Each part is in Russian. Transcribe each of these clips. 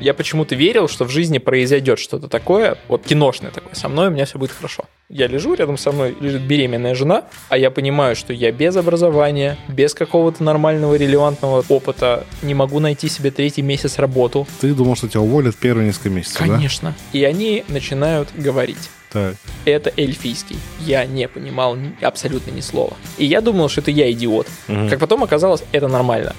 Я почему-то верил, что в жизни произойдет что-то такое, вот киношное такое, со мной у меня все будет хорошо. Я лежу, рядом со мной лежит беременная жена, а я понимаю, что я без образования, без какого-то нормального релевантного опыта не могу найти себе третий месяц работу. Ты думал, что тебя уволят первые несколько месяцев, Конечно. Да? И они начинают говорить. Так. Это эльфийский. Я не понимал абсолютно ни слова. И я думал, что это я идиот. Угу. Как потом оказалось, это нормально.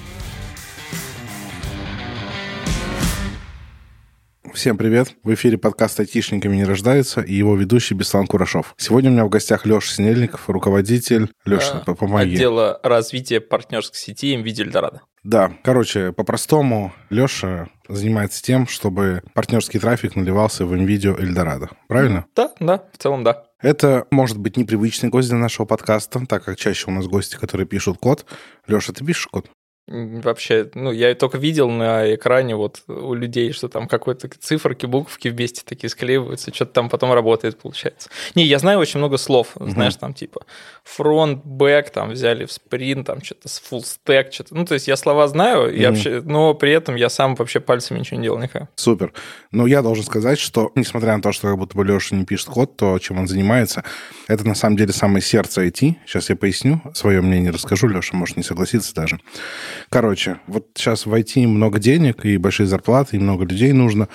Всем привет! В эфире подкаст «Айтишниками не рождается» и его ведущий Беслан Курашов. Сегодня у меня в гостях Леша Снельников, руководитель... Леша, а, помоги. Отдела развития партнерской сети MVD Эльдорадо. Да, короче, по-простому, Леша занимается тем, чтобы партнерский трафик наливался в NVIDIA Эльдорадо. Правильно? Да, да, в целом да. Это может быть непривычный гость для нашего подкаста, так как чаще у нас гости, которые пишут код. Леша, ты пишешь код? Вообще, ну, я только видел на экране вот у людей, что там какой-то циферки, буковки вместе такие склеиваются, что-то там потом работает, получается. Не, я знаю очень много слов, знаешь, там типа фронт, бэк, там взяли в спринт, там что-то с full stack, что-то. Ну, то есть я слова знаю, угу. я вообще, но при этом я сам вообще пальцами ничего не делал никак. Супер. Но я должен сказать, что, несмотря на то, что как будто бы Леша не пишет код, то, чем он занимается, это на самом деле самое сердце IT. Сейчас я поясню, свое мнение расскажу, Леша может не согласиться даже. Короче, вот сейчас в IT много денег и большие зарплаты, и много людей нужно.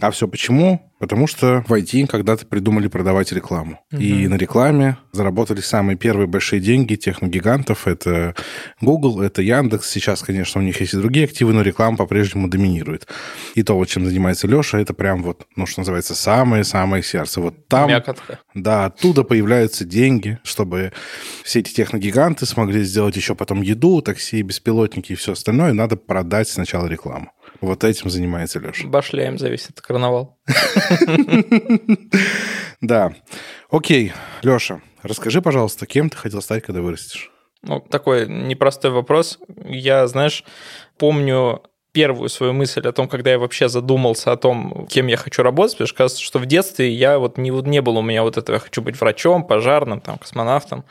А все почему? Потому что в IT когда-то придумали продавать рекламу. Угу. И на рекламе заработали самые первые большие деньги техногигантов. Это Google, это Яндекс. Сейчас, конечно, у них есть и другие активы, но реклама по-прежнему доминирует. И то, вот чем занимается Леша, это прям вот, ну, что называется, самое-самое сердце. Вот там, Мякотка. да, оттуда появляются деньги, чтобы все эти техногиганты смогли сделать еще потом еду, такси, беспилотники и все остальное. Надо продать сначала рекламу. Вот этим занимается Леша. Башляем за весь этот карнавал. Да. Окей, Леша, расскажи, пожалуйста, кем ты хотел стать, когда вырастешь? Ну, такой непростой вопрос. Я, знаешь, помню первую свою мысль о том, когда я вообще задумался о том, кем я хочу работать, потому что кажется, что в детстве я вот не, не было у меня вот этого, я хочу быть врачом, пожарным, там, космонавтом,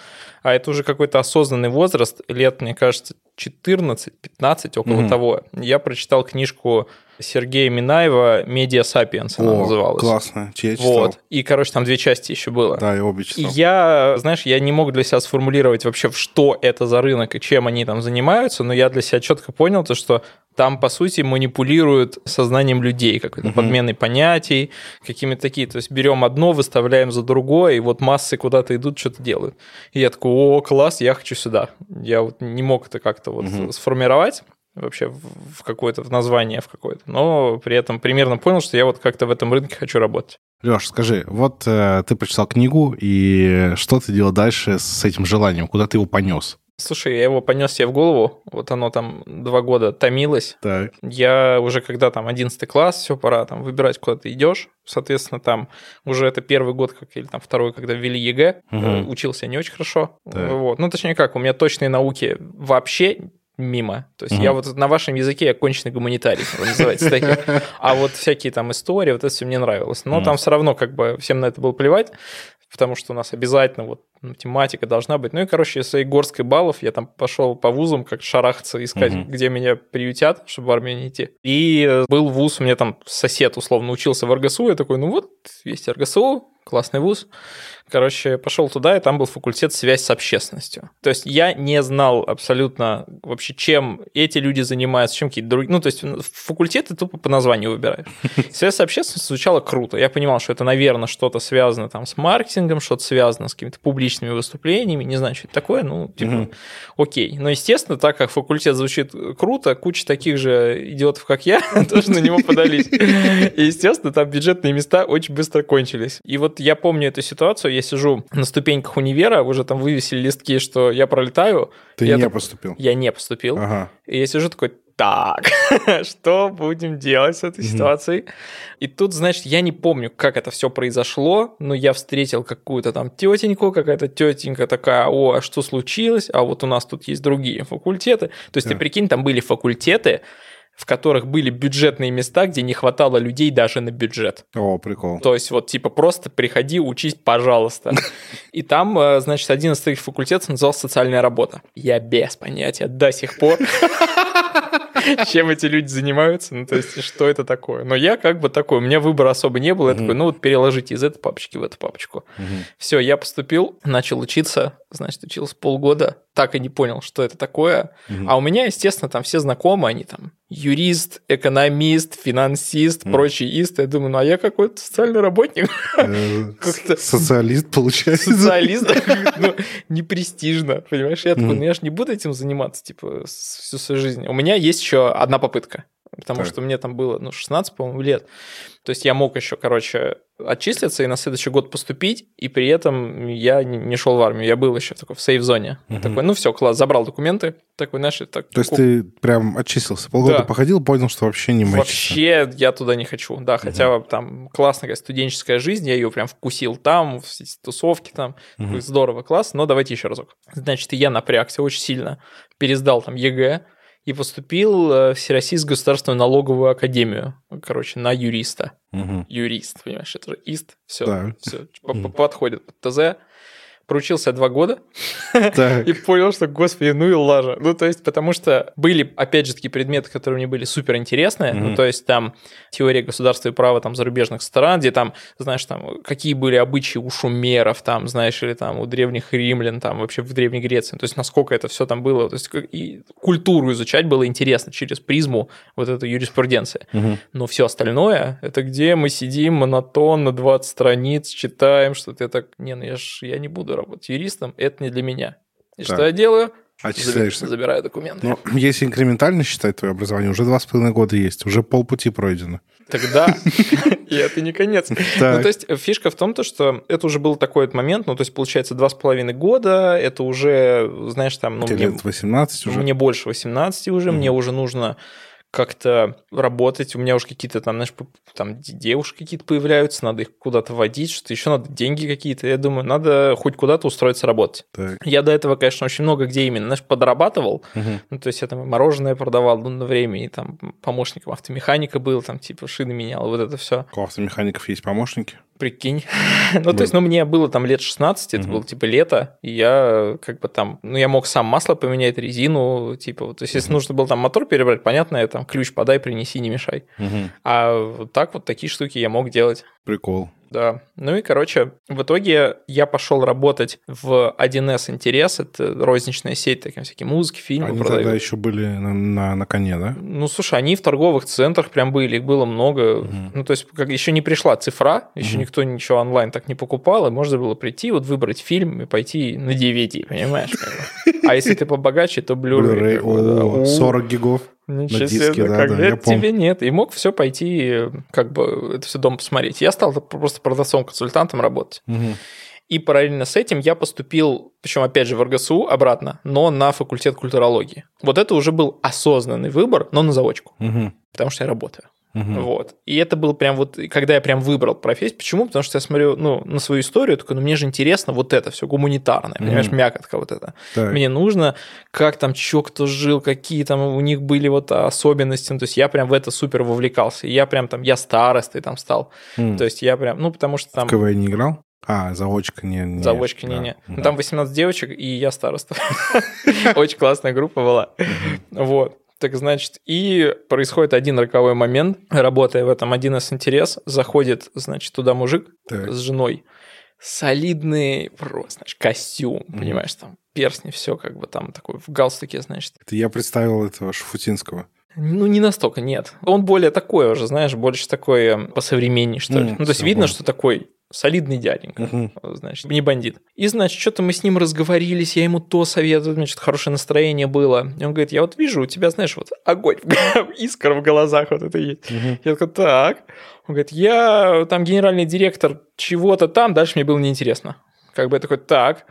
а это уже какой-то осознанный возраст, лет, мне кажется, 14-15, около mm-hmm. того. Я прочитал книжку Сергея Минаева «Медиа Сапиенс» она О, называлась. классно, я читал. Вот. И, короче, там две части еще было. Да, я обе читал. И я, знаешь, я не мог для себя сформулировать вообще, что это за рынок и чем они там занимаются, но я для себя четко понял, то, что там, по сути, манипулируют сознанием людей, какой-то угу. подменой понятий, какими-то такие. То есть берем одно, выставляем за другое, и вот массы куда-то идут, что-то делают. И я такой, о, класс, я хочу сюда. Я вот не мог это как-то вот угу. сформировать вообще в какое-то в название в какое-то, но при этом примерно понял, что я вот как-то в этом рынке хочу работать. Леш, скажи, вот э, ты прочитал книгу, и что ты делал дальше с этим желанием? Куда ты его понес? Слушай, я его понес себе в голову, вот оно там два года томилось. Так. Я уже когда там 11 класс, все, пора там выбирать, куда ты идешь. Соответственно, там уже это первый год, как или там второй, когда ввели ЕГЭ, угу. учился не очень хорошо. Так. Вот. Ну, точнее как, у меня точные науки вообще мимо. То есть угу. я вот на вашем языке я конченый гуманитарий, называется такие. А вот всякие там истории, вот это все мне нравилось. Но угу. там все равно как бы всем на это было плевать, потому что у нас обязательно вот математика должна быть. Ну и, короче, своей горсткой баллов я там пошел по вузам, как шарахаться, искать, угу. где меня приютят, чтобы в армию не идти. И был вуз, у меня там сосед условно учился в РГСУ, я такой, ну вот, есть РГСУ, классный вуз. Короче, пошел туда, и там был факультет связь с общественностью. То есть я не знал абсолютно вообще, чем эти люди занимаются, чем какие-то другие. Ну, то есть факультеты тупо по названию выбираешь. Связь с общественностью звучало круто. Я понимал, что это, наверное, что-то связано там с маркетингом, что-то связано с какими-то публичными выступлениями, не знаю, что это такое, ну, типа, окей. Но, естественно, так как факультет звучит круто, куча таких же идиотов, как я, тоже на него подались. И, естественно, там бюджетные места очень быстро кончились. И вот я помню эту ситуацию, я сижу на ступеньках универа, уже там вывесили листки, что я пролетаю. Ты не так... поступил? Я не поступил. Ага. И я сижу такой, так, что будем делать с этой ситуацией? И тут, значит, я не помню, как это все произошло, но я встретил какую-то там тетеньку, какая-то тетенька такая, о, а что случилось? А вот у нас тут есть другие факультеты. То есть, ты прикинь, там были факультеты, в которых были бюджетные места, где не хватало людей даже на бюджет. О, прикол. То есть вот типа просто приходи, учись, пожалуйста. И там, э, значит, один из таких факультетов назывался социальная работа. Я без понятия до сих пор чем эти люди занимаются, ну, то есть, что это такое. Но я как бы такой, у меня выбора особо не было, я такой, ну, вот переложите из этой папочки в эту папочку. Все, я поступил, начал учиться, значит, учился полгода, так и не понял, что это такое. А у меня, естественно, там все знакомые, они там юрист, экономист, финансист, mm. прочий ист. Я думаю, ну а я какой-то социальный работник. Э, социалист, получается. Социалист, ну, не престижно, понимаешь? Я такой, ну я же не буду этим заниматься, типа, всю свою жизнь. У меня есть еще одна попытка потому так. что мне там было, ну, 16, по-моему, лет. То есть я мог еще, короче, отчислиться и на следующий год поступить, и при этом я не шел в армию, я был еще такой в сейф-зоне. Угу. Такой, ну все, класс, забрал документы, такой, знаешь, так... То есть ты прям отчислился, полгода да. походил, понял, что вообще не мэчится. Вообще я туда не хочу, да, угу. хотя там классная студенческая жизнь, я ее прям вкусил там, все эти тусовки там, угу. здорово, класс, но давайте еще разок. Значит, я напрягся очень сильно, пересдал там ЕГЭ, и поступил э, в Всероссийскую государственную налоговую академию, короче, на юриста. Угу. Юрист, понимаешь, это же ист, все, да. все подходит под ТЗ проучился два года и понял, что, господи, ну и лажа. Ну, то есть, потому что были, опять же, такие предметы, которые мне были супер интересные. Ну, то есть, там теория государства и права там зарубежных стран, где там, знаешь, там, какие были обычаи у шумеров, там, знаешь, или там у древних римлян, там, вообще в Древней Греции. То есть, насколько это все там было. То есть, и культуру изучать было интересно через призму вот этой юриспруденции. Но все остальное, это где мы сидим монотонно 20 страниц, читаем, что-то я так, не, ну я ж, я не буду работать юристом, это не для меня. И так. что я делаю? Отчисляешься. Забираю документы. Но если инкрементально считать твое образование, уже два с половиной года есть, уже полпути пройдено. Тогда, и это не конец. Ну, то есть фишка в том, то, что это уже был такой момент, ну, то есть получается два с половиной года, это уже, знаешь, там... Ну, мне, 18 уже? Мне больше 18 уже, мне уже нужно как-то работать. У меня уже какие-то там, знаешь, там девушки какие-то появляются, надо их куда-то водить, что-то еще надо деньги какие-то. Я думаю, надо хоть куда-то устроиться работать. Так. Я до этого, конечно, очень много где именно, знаешь, подрабатывал. Угу. Ну, то есть я там мороженое продавал ну, на время, и там помощником автомеханика был, там типа шины менял, вот это все. У автомехаников есть помощники? Прикинь. ну, то есть, ну, мне было там лет 16, это было типа лето, и я как бы там, ну, я мог сам масло поменять, резину, типа, вот, то есть, если нужно было там мотор перебрать, понятно, я там ключ подай, принеси, не мешай. А вот так вот такие штуки я мог делать. Прикол. Да. Ну и, короче, в итоге я пошел работать в 1С Интерес, это розничная сеть, такие всякие музыки, фильмы Они продают. тогда еще были на, на, на коне, да? Ну, слушай, они в торговых центрах прям были, их было много. Угу. Ну, то есть, как еще не пришла цифра, еще угу. никто ничего онлайн так не покупал, и можно было прийти, вот выбрать фильм и пойти на DVD, понимаешь? А если ты побогаче, то Blu-ray. 40 гигов. Ничего себе, да, как да, это тебе нет. И мог все пойти, как бы, это все дома посмотреть. Я стал просто продавцом-консультантом работать. Угу. И параллельно с этим я поступил, причем опять же в РГСУ обратно, но на факультет культурологии. Вот это уже был осознанный выбор, но на заочку, угу. потому что я работаю. Угу. Вот. И это было прям вот, когда я прям выбрал профессию. Почему? Потому что я смотрю, ну, на свою историю, такой, ну, мне же интересно вот это все гуманитарное, угу. понимаешь, мякотка вот это. Так. Мне нужно, как там, чё кто жил, какие там у них были вот особенности. Ну, то есть я прям в это супер вовлекался. И я прям там, я старостой там стал. Угу. То есть я прям, ну, потому что там... В КВН не играл? А, заочка не. не заочка не, не. Ну, там 18 девочек, и я староста. Очень классная группа была. Вот. Так значит, и происходит один роковой момент, работая в этом один из интерес, заходит, значит, туда мужик так. с женой, солидный просто, знаешь, костюм, mm-hmm. понимаешь, там перстни, все как бы там такой в галстуке, значит. Это я представил этого Шафутинского. Ну, не настолько, нет. Он более такой уже, знаешь, больше такой э, посовременней, что ли. Mm, ну, то есть видно, что такой солидный дяденька, угу. значит, не бандит. И, значит, что-то мы с ним разговорились, я ему то советую, значит, хорошее настроение было. И он говорит, я вот вижу, у тебя, знаешь, вот огонь, искра в глазах вот это есть. Угу. Я такой, так. Он говорит, я там генеральный директор чего-то там, дальше мне было неинтересно. Как бы я такой, так.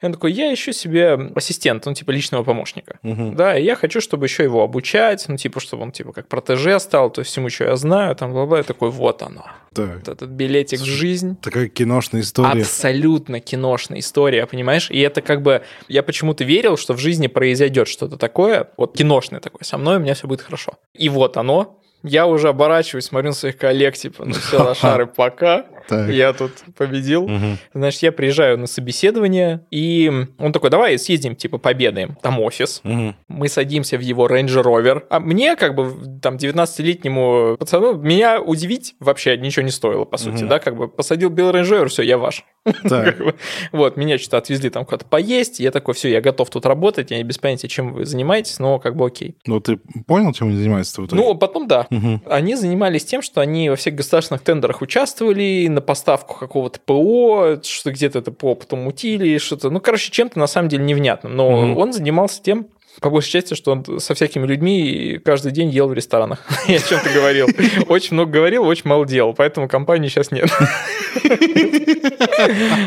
И он такой, я ищу себе ассистента, ну, типа, личного помощника. Угу. Да, и я хочу, чтобы еще его обучать, ну, типа, чтобы он, типа, как протеже стал, то есть ему что я знаю, там, бла-бла. Я такой, вот оно. Да. Вот этот билетик в жизнь. Такая киношная история. Абсолютно киношная история, понимаешь? И это как бы, я почему-то верил, что в жизни произойдет что-то такое, вот киношное такое, со мной у меня все будет хорошо. И вот оно, я уже оборачиваюсь, смотрю на своих коллег, типа, ну все, лошары, пока. Я тут победил. Значит, я приезжаю на собеседование, и он такой, давай съездим, типа, победаем. Там офис. Мы садимся в его Range Rover. А мне, как бы, там, 19-летнему пацану, меня удивить вообще ничего не стоило, по сути, да, как бы посадил белый Range Rover, все, я ваш. Вот, меня что-то отвезли там куда-то поесть, я такой, все, я готов тут работать, я без понятия, чем вы занимаетесь, но как бы окей. Ну, ты понял, чем они занимаются Ну, потом да. Они занимались тем, что они во всех государственных тендерах участвовали, на поставку какого-то ПО, что где-то это ПО потом мутили, что-то. Ну, короче, чем-то на самом деле невнятным. Но mm-hmm. он занимался тем, по большей части, что он со всякими людьми каждый день ел в ресторанах. Я о чем-то говорил. Очень много говорил, очень мало делал, поэтому компании сейчас нет.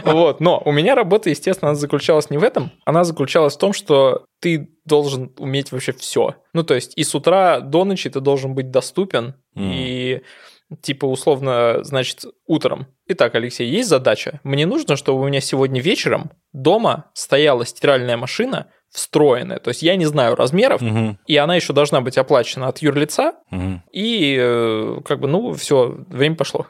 Вот, но у меня работа, естественно, она заключалась не в этом, она заключалась в том, что ты должен уметь вообще все. Ну, то есть и с утра до ночи ты должен быть доступен, и типа условно, значит, утром. Итак, Алексей, есть задача. Мне нужно, чтобы у меня сегодня вечером дома стояла стиральная машина встроенная. То есть я не знаю размеров, угу. и она еще должна быть оплачена от юрлица. Угу. И э, как бы, ну, все, время пошло.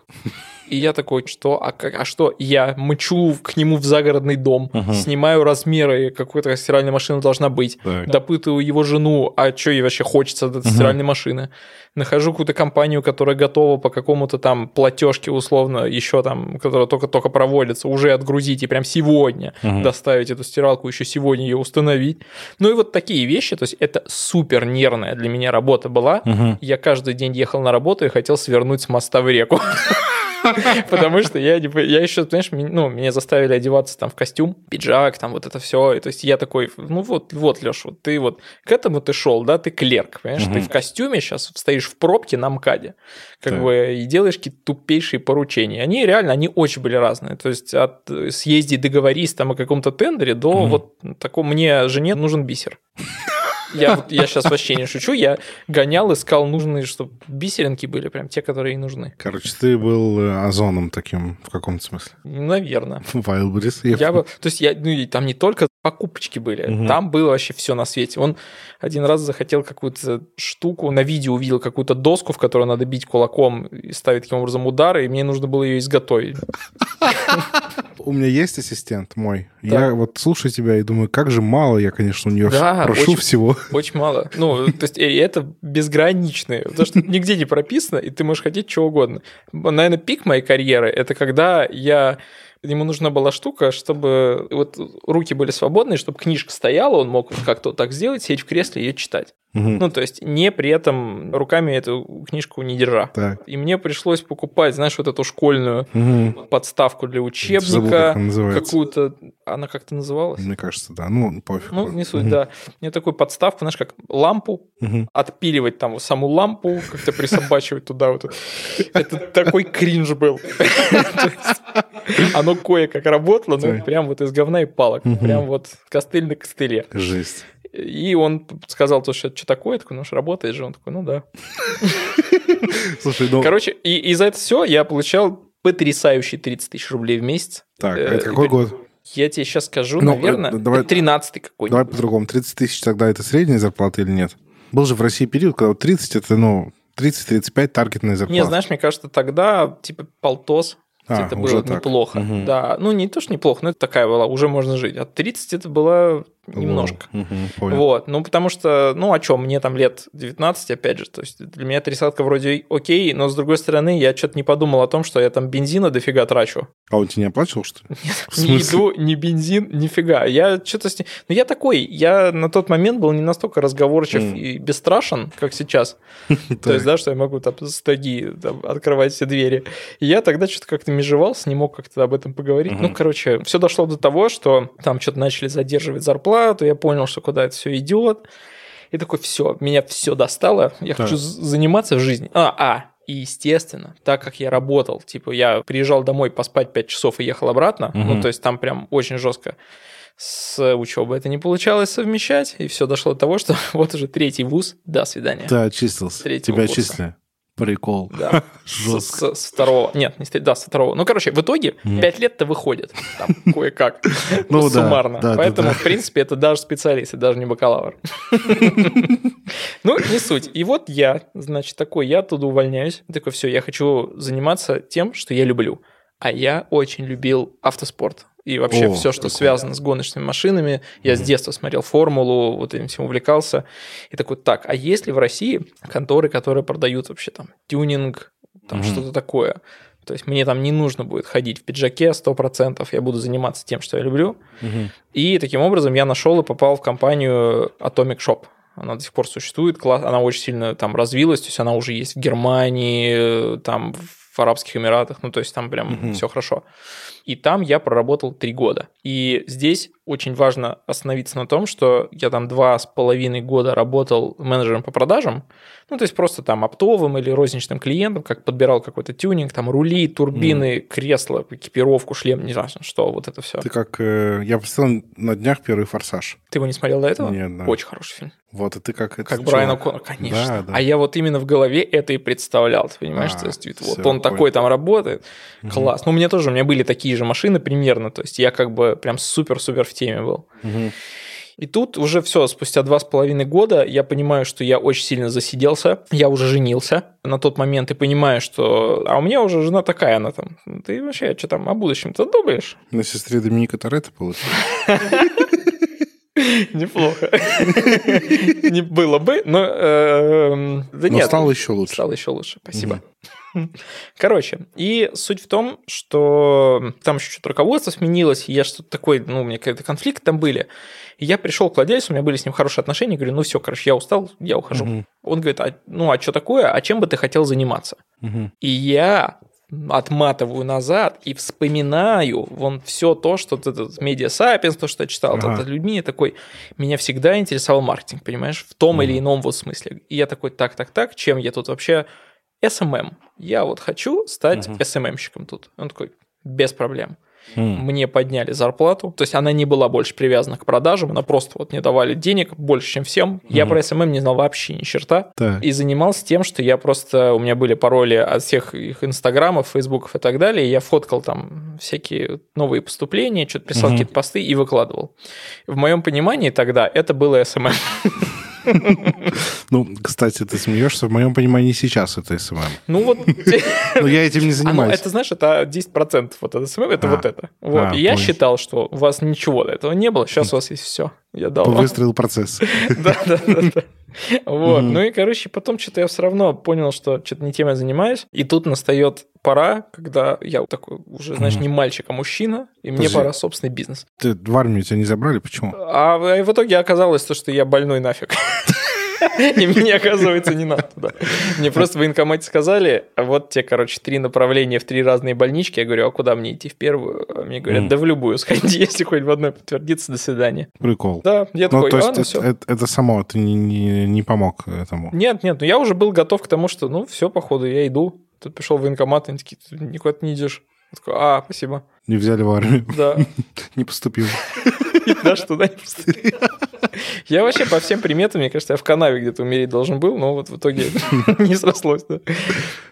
И я такой, что, а, как, а что? Я мычу к нему в загородный дом, угу. снимаю размеры, какой-то стиральная машина должна быть, так. допытываю его жену, а что ей вообще хочется от этой угу. стиральной машины. Нахожу какую-то компанию, которая готова по какому-то там платежке условно, еще там, которая только-только проводится, уже отгрузить и прям сегодня угу. доставить эту стиралку, еще сегодня ее установить. Ну и вот такие вещи, то есть это супер нервная для меня работа была. Угу. Я каждый день ехал на работу и хотел свернуть с моста в реку. Потому что я, я еще, знаешь, ну, меня заставили одеваться там в костюм, пиджак, там вот это все. То есть я такой, ну вот, вот, Леш, вот ты вот к этому ты шел, да, ты клерк, понимаешь, ты в костюме сейчас стоишь в пробке на МКАДе, как бы, и делаешь какие-то тупейшие поручения. Они реально, они очень были разные. То есть от съезди договорись там о каком-то тендере до вот такого, мне жене нужен бисер. Я, я сейчас вообще не шучу, я гонял, искал нужные, чтобы бисеринки были, прям те, которые и нужны. Короче, ты был э, озоном таким в каком-то смысле? Наверное. Wildberries. Я был, то есть я, ну, и там не только покупочки были, угу. там было вообще все на свете. Он один раз захотел какую-то штуку, на видео увидел какую-то доску, в которую надо бить кулаком и ставить таким образом удары, и мне нужно было ее изготовить. У меня есть ассистент мой. Я вот слушаю тебя и думаю, как же мало я, конечно, у нее прошу всего. Очень мало. Ну, то есть это безграничное, потому что нигде не прописано, и ты можешь хотеть чего угодно. Наверное, пик моей карьеры — это когда я ему нужна была штука, чтобы вот руки были свободные, чтобы книжка стояла, он мог как-то так сделать, сидеть в кресле и ее читать. Угу. Ну, то есть не при этом руками эту книжку не держа. Так. И мне пришлось покупать, знаешь, вот эту школьную угу. подставку для учебника, какую-то, она как-то называлась? Мне кажется, да. Ну, пофиг. Ну, не суть, угу. да. Мне такую подставку, знаешь, как лампу, угу. отпиливать там саму лампу, как-то присобачивать туда вот. Это такой кринж был. Оно кое-как работало, но прям вот из говна и палок. Прям вот костыль на костыле. Жесть. И он сказал, то, что это что такое? Я такой, ну, работает же. Он такой, ну да. Слушай, ну... Короче, и, и за это все я получал потрясающие 30 тысяч рублей в месяц. Так, а это какой год? Я тебе сейчас скажу, ну, наверное, давай, 13 какой-нибудь. Давай по-другому. 30 тысяч тогда это средняя зарплата или нет? Был же в России период, когда 30 это, ну, 30-35 таргетная зарплата. Не, знаешь, мне кажется, тогда типа полтос а, это было так. неплохо. Угу. Да, ну не то, что неплохо, но это такая была, уже можно жить. А 30 это было немножко. Угу, вот, ну потому что, ну о чем, мне там лет 19, опять же, то есть для меня тридцатка вроде окей, но с другой стороны я что-то не подумал о том, что я там бензина дофига трачу. А он тебе не оплачивал, что ли? Нет, ни еду, ни бензин, нифига. Я что-то с ним... Ну я такой, я на тот момент был не настолько разговорчив mm. и бесстрашен, как сейчас. То есть, да, что я могу там стаги открывать все двери. И я тогда что-то как-то межевался, не мог как-то об этом поговорить. Ну, короче, все дошло до того, что там что-то начали задерживать зарплату, зарплату, я понял, что куда это все идет. И такой, все, меня все достало, я так. хочу заниматься в жизни. А, а, и, естественно, так как я работал, типа, я приезжал домой поспать 5 часов и ехал обратно, угу. ну, то есть там прям очень жестко с учебой это не получалось совмещать, и все дошло до того, что вот уже третий вуз, до свидания. Ты отчислился, тебя отчислили. Прикол. Да. Жестко. С, с второго. Нет, не да, с второго. Ну, короче, в итоге пять лет-то выходит. Там кое-как. Ну, Суммарно. Да, Поэтому, да, да. в принципе, это даже специалист, даже не бакалавр. Ну, не суть. И вот я, значит, такой, я оттуда увольняюсь. Такой, все, я хочу заниматься тем, что я люблю. А я очень любил автоспорт. И вообще О, все, что такое. связано с гоночными машинами. Я mm-hmm. с детства смотрел формулу, вот этим всем увлекался. И такой, так, а есть ли в России конторы, которые продают вообще там тюнинг, там mm-hmm. что-то такое? То есть мне там не нужно будет ходить в пиджаке 100%, я буду заниматься тем, что я люблю. Угу. И таким образом я нашел и попал в компанию Atomic Shop. Она до сих пор существует, класс, она очень сильно там развилась, то есть она уже есть в Германии, там в Арабских Эмиратах, ну то есть там прям угу. все хорошо. И там я проработал три года. И здесь очень важно остановиться на том, что я там два с половиной года работал менеджером по продажам, ну, то есть просто там оптовым или розничным клиентом, как подбирал какой-то тюнинг, там рули, турбины, mm. кресла, экипировку, шлем, не знаю, что, вот это все. Ты как... Э, я посмотрел на днях первый «Форсаж». Ты его не смотрел до этого? Нет, да. Очень хороший фильм. Вот, и ты как... Это как Брайан О'Коннор, конечно. Да, да. А я вот именно в голове это и представлял, ты понимаешь? А, то есть вот он понял. такой там работает, угу. класс. Ну, у меня тоже, у меня были такие же машины примерно, то есть я как бы прям супер-супер в теме был. Угу. И тут уже все, спустя два с половиной года я понимаю, что я очень сильно засиделся, я уже женился на тот момент и понимаю, что... А у меня уже жена такая, она там... Ты вообще что там о будущем-то думаешь? На сестре Доминика Торетто получилось. Неплохо. Не было бы, но... Эм, нет. стало еще лучше. Стало еще лучше, спасибо. Короче, и суть в том, что там еще что-то руководство сменилось, я что-то такой, ну, у меня какие-то конфликты там были. И я пришел к владельцу, у меня были с ним хорошие отношения, говорю, ну все, короче, я устал, я ухожу. Угу. Он говорит, а, ну а что такое, а чем бы ты хотел заниматься? Угу. И я отматываю назад и вспоминаю вон все то, что этот медиа сапиенс, то, что я читал ага. от людьми, такой, меня всегда интересовал маркетинг, понимаешь, в том угу. или ином вот смысле. И я такой, так, так, так, чем я тут вообще SMM. Я вот хочу стать угу. SMM-щиком тут. Он такой, без проблем. Mm. Мне подняли зарплату, то есть она не была больше привязана к продажам, она просто вот мне давали денег больше, чем всем. Mm. Я про SMM не знал вообще ни черта. Так. И занимался тем, что я просто, у меня были пароли от всех их инстаграмов, фейсбуков и так далее, и я фоткал там всякие новые поступления, что-то писал mm какие-то посты и выкладывал. В моем понимании тогда это было SMM. Ну, кстати, ты смеешься, в моем понимании сейчас это SMM. Ну вот... Но я этим не занимаюсь. Это, знаешь, это 10% вот это SMM, это а. вот это. Вот. И я считал, что у вас ничего до этого не было, сейчас у вас есть все. Я дал Выстроил процесс. Да, да, да. Вот. Ну и, короче, потом что-то я все равно понял, что что-то не тем я занимаюсь. И тут настает пора, когда я такой уже, знаешь, не мальчик, а мужчина, и мне пора собственный бизнес. Ты в армию тебя не забрали? Почему? А в итоге оказалось то, что я больной нафиг. И мне, оказывается, не надо туда. Мне просто в военкомате сказали, вот те, короче, три направления в три разные больнички. Я говорю, а куда мне идти в первую? А мне говорят, да в любую сходи, если хоть в одной подтвердится, до свидания. Прикол. Да, я ну, такой, то есть это, это, это само, ты не, не, не помог этому? Нет, нет, ну я уже был готов к тому, что, ну, все, походу, я иду. Тут пришел в военкомат, они такие, ты никуда не идешь. Я такой, а, спасибо. Не взяли в армию. Да. Не поступил. Туда не поступил. Я вообще по всем приметам, мне кажется, я в канаве где-то умереть должен был, но вот в итоге не срослось.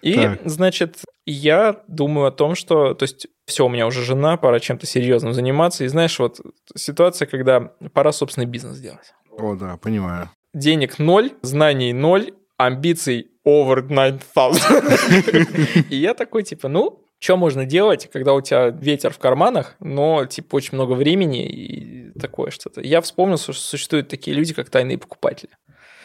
И, значит, я думаю о том, что, то есть, все, у меня уже жена, пора чем-то серьезным заниматься. И знаешь, вот ситуация, когда пора собственный бизнес делать. О, да, понимаю. Денег ноль, знаний ноль, амбиций over 9000. И я такой, типа, ну, что можно делать, когда у тебя ветер в карманах, но, типа, очень много времени и такое что-то. Я вспомнил, что существуют такие люди, как тайные покупатели.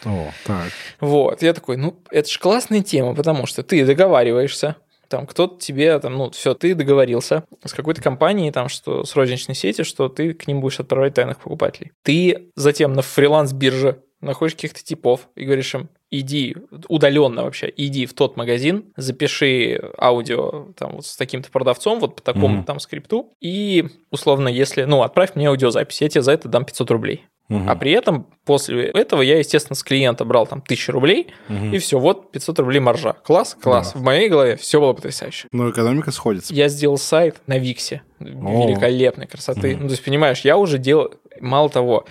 О, так. Вот, я такой, ну, это же классная тема, потому что ты договариваешься, там кто-то тебе, там, ну, все, ты договорился с какой-то компанией, там, что с розничной сети, что ты к ним будешь отправлять тайных покупателей. Ты затем на фриланс-бирже находишь каких-то типов и говоришь им, иди удаленно вообще, иди в тот магазин, запиши аудио там вот с таким-то продавцом, вот по такому mm-hmm. там скрипту, и условно, если, ну, отправь мне аудиозапись, я тебе за это дам 500 рублей. Угу. А при этом после этого я, естественно, с клиента брал там 1000 рублей, угу. и все, вот 500 рублей маржа. Класс, класс. Да. В моей голове все было потрясающе. Но экономика сходится. Я сделал сайт на Виксе. Великолепной красоты. Угу. Ну, то есть, понимаешь, я уже делал... Мало того,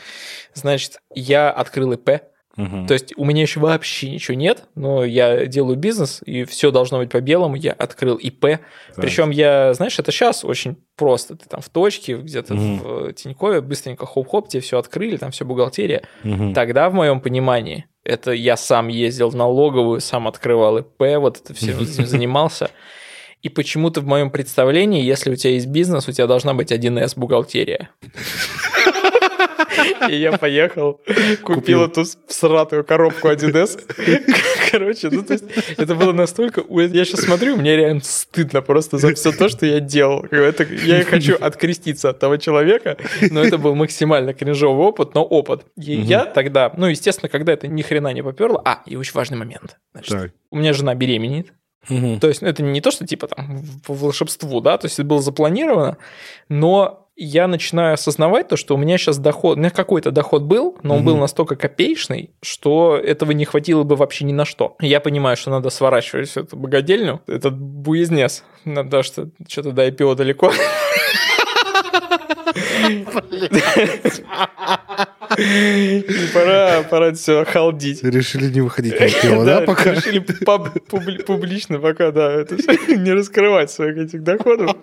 значит, я открыл ИП, Угу. То есть у меня еще вообще ничего нет, но я делаю бизнес, и все должно быть по белому. Я открыл ИП. Так. Причем я, знаешь, это сейчас очень просто. Ты там в точке, где-то угу. в Тинькове быстренько хоп-хоп, тебе все открыли, там все бухгалтерия. Угу. Тогда, в моем понимании, это я сам ездил в налоговую, сам открывал ИП, вот это все этим занимался. И почему-то в моем представлении, если у тебя есть бизнес, у тебя должна быть 1С бухгалтерия. И я поехал, купил эту сратую коробку 1С. Короче, ну то есть это было настолько... Я сейчас смотрю, мне реально стыдно просто за все то, что я делал. Это, я хочу откреститься от того человека, но это был максимально кринжовый опыт, но опыт. И угу. я тогда, ну, естественно, когда это ни хрена не поперло... А, и очень важный момент. Значит, у меня жена беременеет. Угу. То есть ну, это не то, что типа там по волшебству, да, то есть это было запланировано, но я начинаю осознавать то, что у меня сейчас доход, у меня какой-то доход был, но он угу. был настолько копеечный, что этого не хватило бы вообще ни на что. Я понимаю, что надо сворачивать эту богадельню, этот буизнес, надо что что-то до IPO далеко. Пора, пора все халдить. Решили не выходить на IPO, да, пока? Решили публично пока, да, не раскрывать своих этих доходов.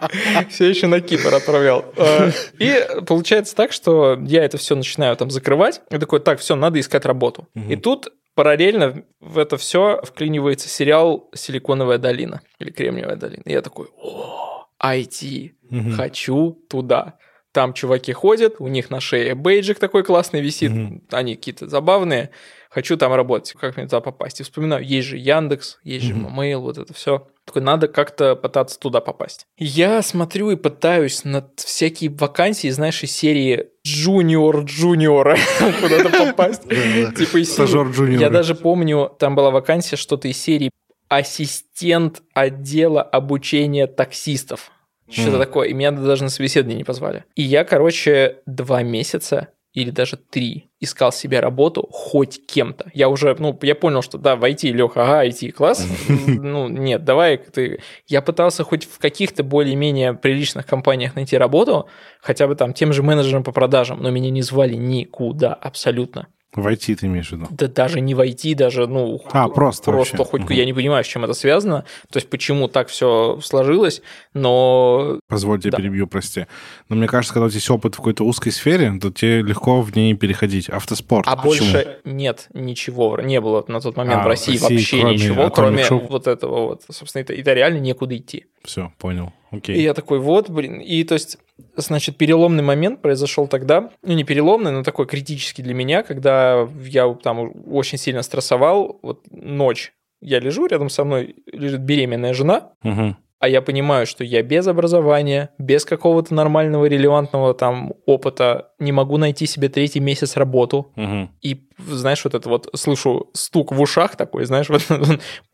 Все еще на Кипр отправлял. А, и получается так, что я это все начинаю там закрывать. И такой, так, все, надо искать работу. И тут параллельно в это все вклинивается сериал «Силиконовая долина» или «Кремниевая долина». И я такой, о, IT, хочу туда там чуваки ходят, у них на шее бейджик такой классный висит, mm-hmm. они какие-то забавные, хочу там работать, как мне туда попасть. И вспоминаю, есть же Яндекс, есть mm-hmm. же Mail, вот это все. Такой, надо как-то пытаться туда попасть. Я смотрю и пытаюсь над всякие вакансии, знаешь, из серии джуниор джуниора куда-то попасть. Типа из серии. Я даже помню, там была вакансия что-то из серии ассистент отдела обучения таксистов. Что-то такое. И меня даже на собеседование не позвали. И я, короче, два месяца или даже три искал себе работу хоть кем-то. Я уже, ну, я понял, что да, в IT, Леха, ага, IT, класс. Ну, нет, давай ты... Я пытался хоть в каких-то более-менее приличных компаниях найти работу, хотя бы там тем же менеджером по продажам, но меня не звали никуда абсолютно. Войти ты имеешь в виду? Да даже не войти, даже, ну... А, просто Просто вообще. хоть угу. я не понимаю, с чем это связано, то есть почему так все сложилось, но... Позвольте, да. перебью, прости. Но мне кажется, когда у тебя есть опыт в какой-то узкой сфере, то тебе легко в ней переходить. Автоспорт. А почему? больше нет ничего, не было на тот момент а, в России, России вообще кроме, ничего, кроме шоу? вот этого вот. Собственно, это, это реально некуда идти. Все, понял. Окей. И я такой, вот, блин. И то есть, значит, переломный момент произошел тогда, ну не переломный, но такой критический для меня, когда я там очень сильно стрессовал, вот ночь. Я лежу, рядом со мной лежит беременная жена, угу. а я понимаю, что я без образования, без какого-то нормального, релевантного там опыта не могу найти себе третий месяц работу. Угу. И, знаешь, вот это вот слышу стук в ушах такой, знаешь, вот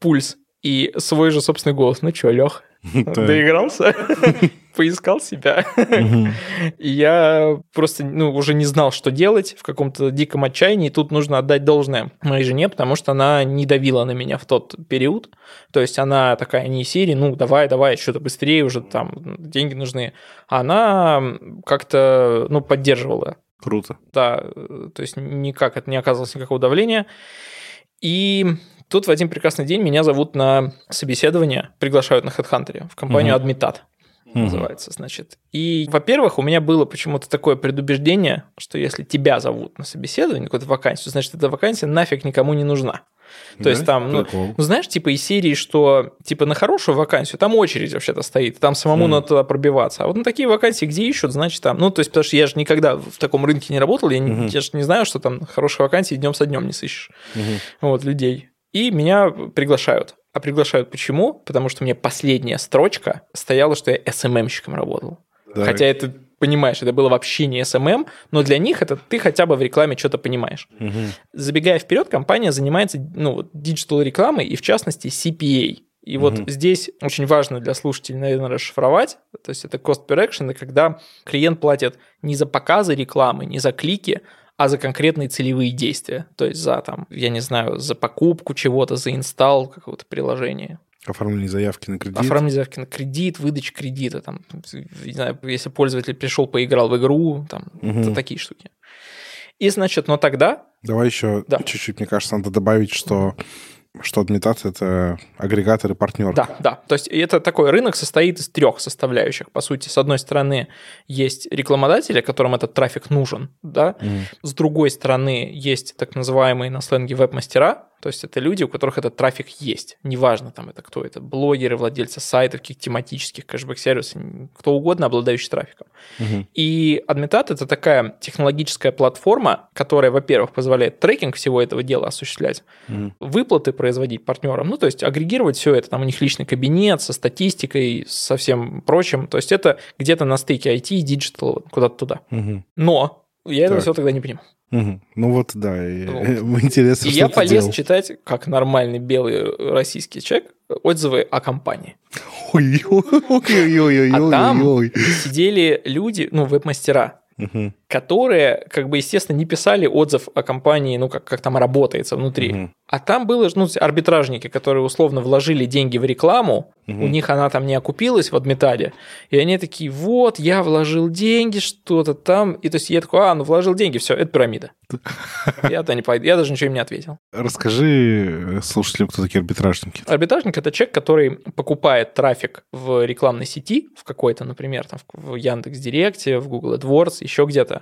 пульс и свой же собственный голос. Ну что, Лех, доигрался? Поискал себя. И я просто ну, уже не знал, что делать в каком-то диком отчаянии. И тут нужно отдать должное моей жене, потому что она не давила на меня в тот период. То есть она такая не серии, ну давай, давай, что-то быстрее уже там, деньги нужны. Она как-то, ну, поддерживала. Круто. Да, то есть никак это не оказывалось никакого давления. И Тут в один прекрасный день меня зовут на собеседование, приглашают на HeadHunter в компанию угу. Admitat называется, значит. И, во-первых, у меня было почему-то такое предубеждение, что если тебя зовут на собеседование, какую-то вакансию, значит, эта вакансия нафиг никому не нужна. То да? есть там, ну, ну, знаешь, типа из серии, что типа на хорошую вакансию там очередь вообще-то стоит, там самому mm. надо туда пробиваться. А вот на такие вакансии, где ищут, значит там, ну, то есть, потому что я же никогда в таком рынке не работал, я, mm-hmm. я же не знаю, что там хорошие вакансии днем со днем не сыщешь. Mm-hmm. Вот, людей. И меня приглашают. А приглашают почему? Потому что мне последняя строчка стояла, что я СММщиком работал. Так. Хотя это, понимаешь, это было вообще не SMM, но для них это ты хотя бы в рекламе что-то понимаешь. Угу. Забегая вперед, компания занимается ну, digital рекламой и в частности CPA. И угу. вот здесь очень важно для слушателей, наверное, расшифровать. То есть это cost per action, и когда клиент платит не за показы рекламы, не за клики, а за конкретные целевые действия. То есть за, там, я не знаю, за покупку чего-то, за install какого-то приложения. Оформление заявки на кредит. Оформление заявки на кредит, выдача кредита. Там, не знаю, если пользователь пришел, поиграл в игру, там, угу. такие штуки. И, значит, но тогда... Давай еще да. чуть-чуть, мне кажется, надо добавить, что что адмитат — это агрегаторы партнеры. Да, да. То есть это такой рынок состоит из трех составляющих. По сути, с одной стороны, есть рекламодатели, которым этот трафик нужен, да. Mm. С другой стороны, есть так называемые на сленге веб-мастера, то есть это люди, у которых этот трафик есть. Неважно, там это кто это, блогеры, владельцы сайтов, каких тематических кэшбэк-сервисов, кто угодно, обладающий трафиком. Угу. И Admetat — это такая технологическая платформа, которая, во-первых, позволяет трекинг всего этого дела осуществлять, угу. выплаты производить партнерам, ну, то есть агрегировать все это, там у них личный кабинет со статистикой, со всем прочим. То есть это где-то на стыке IT и digital, куда-то туда. Угу. Но я этого всего тогда не понимал. Угу. Ну вот, да, вот. интересно, И я полез делал. читать, как нормальный белый российский человек, отзывы о компании. Ой-ой-ой-ой-ой-ой. А там сидели люди, ну, веб-мастера, угу. Которые, как бы, естественно, не писали отзыв о компании, ну, как, как там работается внутри. Угу. А там было, ну, арбитражники, которые условно вложили деньги в рекламу, Угу. У них она там не окупилась в адмитаде, и они такие, вот, я вложил деньги, что-то там, и то есть я такой, а, ну вложил деньги, все, это пирамида. Я-то не пойду, я даже ничего им не ответил. Расскажи слушателям, кто такие арбитражники. Арбитражник – это человек, который покупает трафик в рекламной сети, в какой-то, например, там, в Яндекс.Директе, в Google AdWords, еще где-то,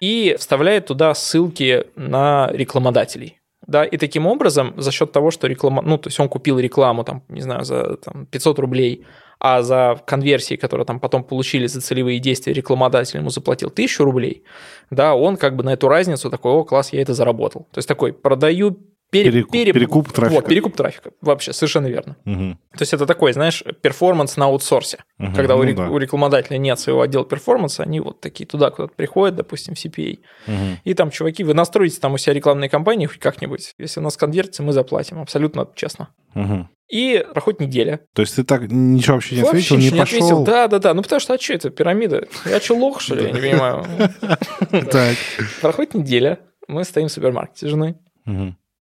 и вставляет туда ссылки на рекламодателей да, и таким образом за счет того, что реклама, ну, то есть он купил рекламу, там, не знаю, за там, 500 рублей, а за конверсии, которые там потом получили за целевые действия, рекламодатель ему заплатил 1000 рублей, да, он как бы на эту разницу такой, о, класс, я это заработал. То есть такой, продаю Пере, перекуп, пере, перекуп трафика. Вот, перекуп трафика. Вообще, совершенно верно. Угу. То есть это такой, знаешь, перформанс на аутсорсе. Угу, когда ну, у, да. у рекламодателя нет своего отдела перформанса, они вот такие туда куда-то приходят, допустим, в CPA. Угу. И там, чуваки, вы настроите там у себя рекламные кампании хоть как-нибудь. Если у нас конвертится, мы заплатим. Абсолютно честно. Угу. И проходит неделя. То есть ты так ничего вообще не вообще ответил, не, не пошел? ответил. Да, да, да. Ну потому что, а что это, пирамида? Я что, лох, что ли? Я не понимаю. Так. Проходит неделя, мы стоим в супермаркете с женой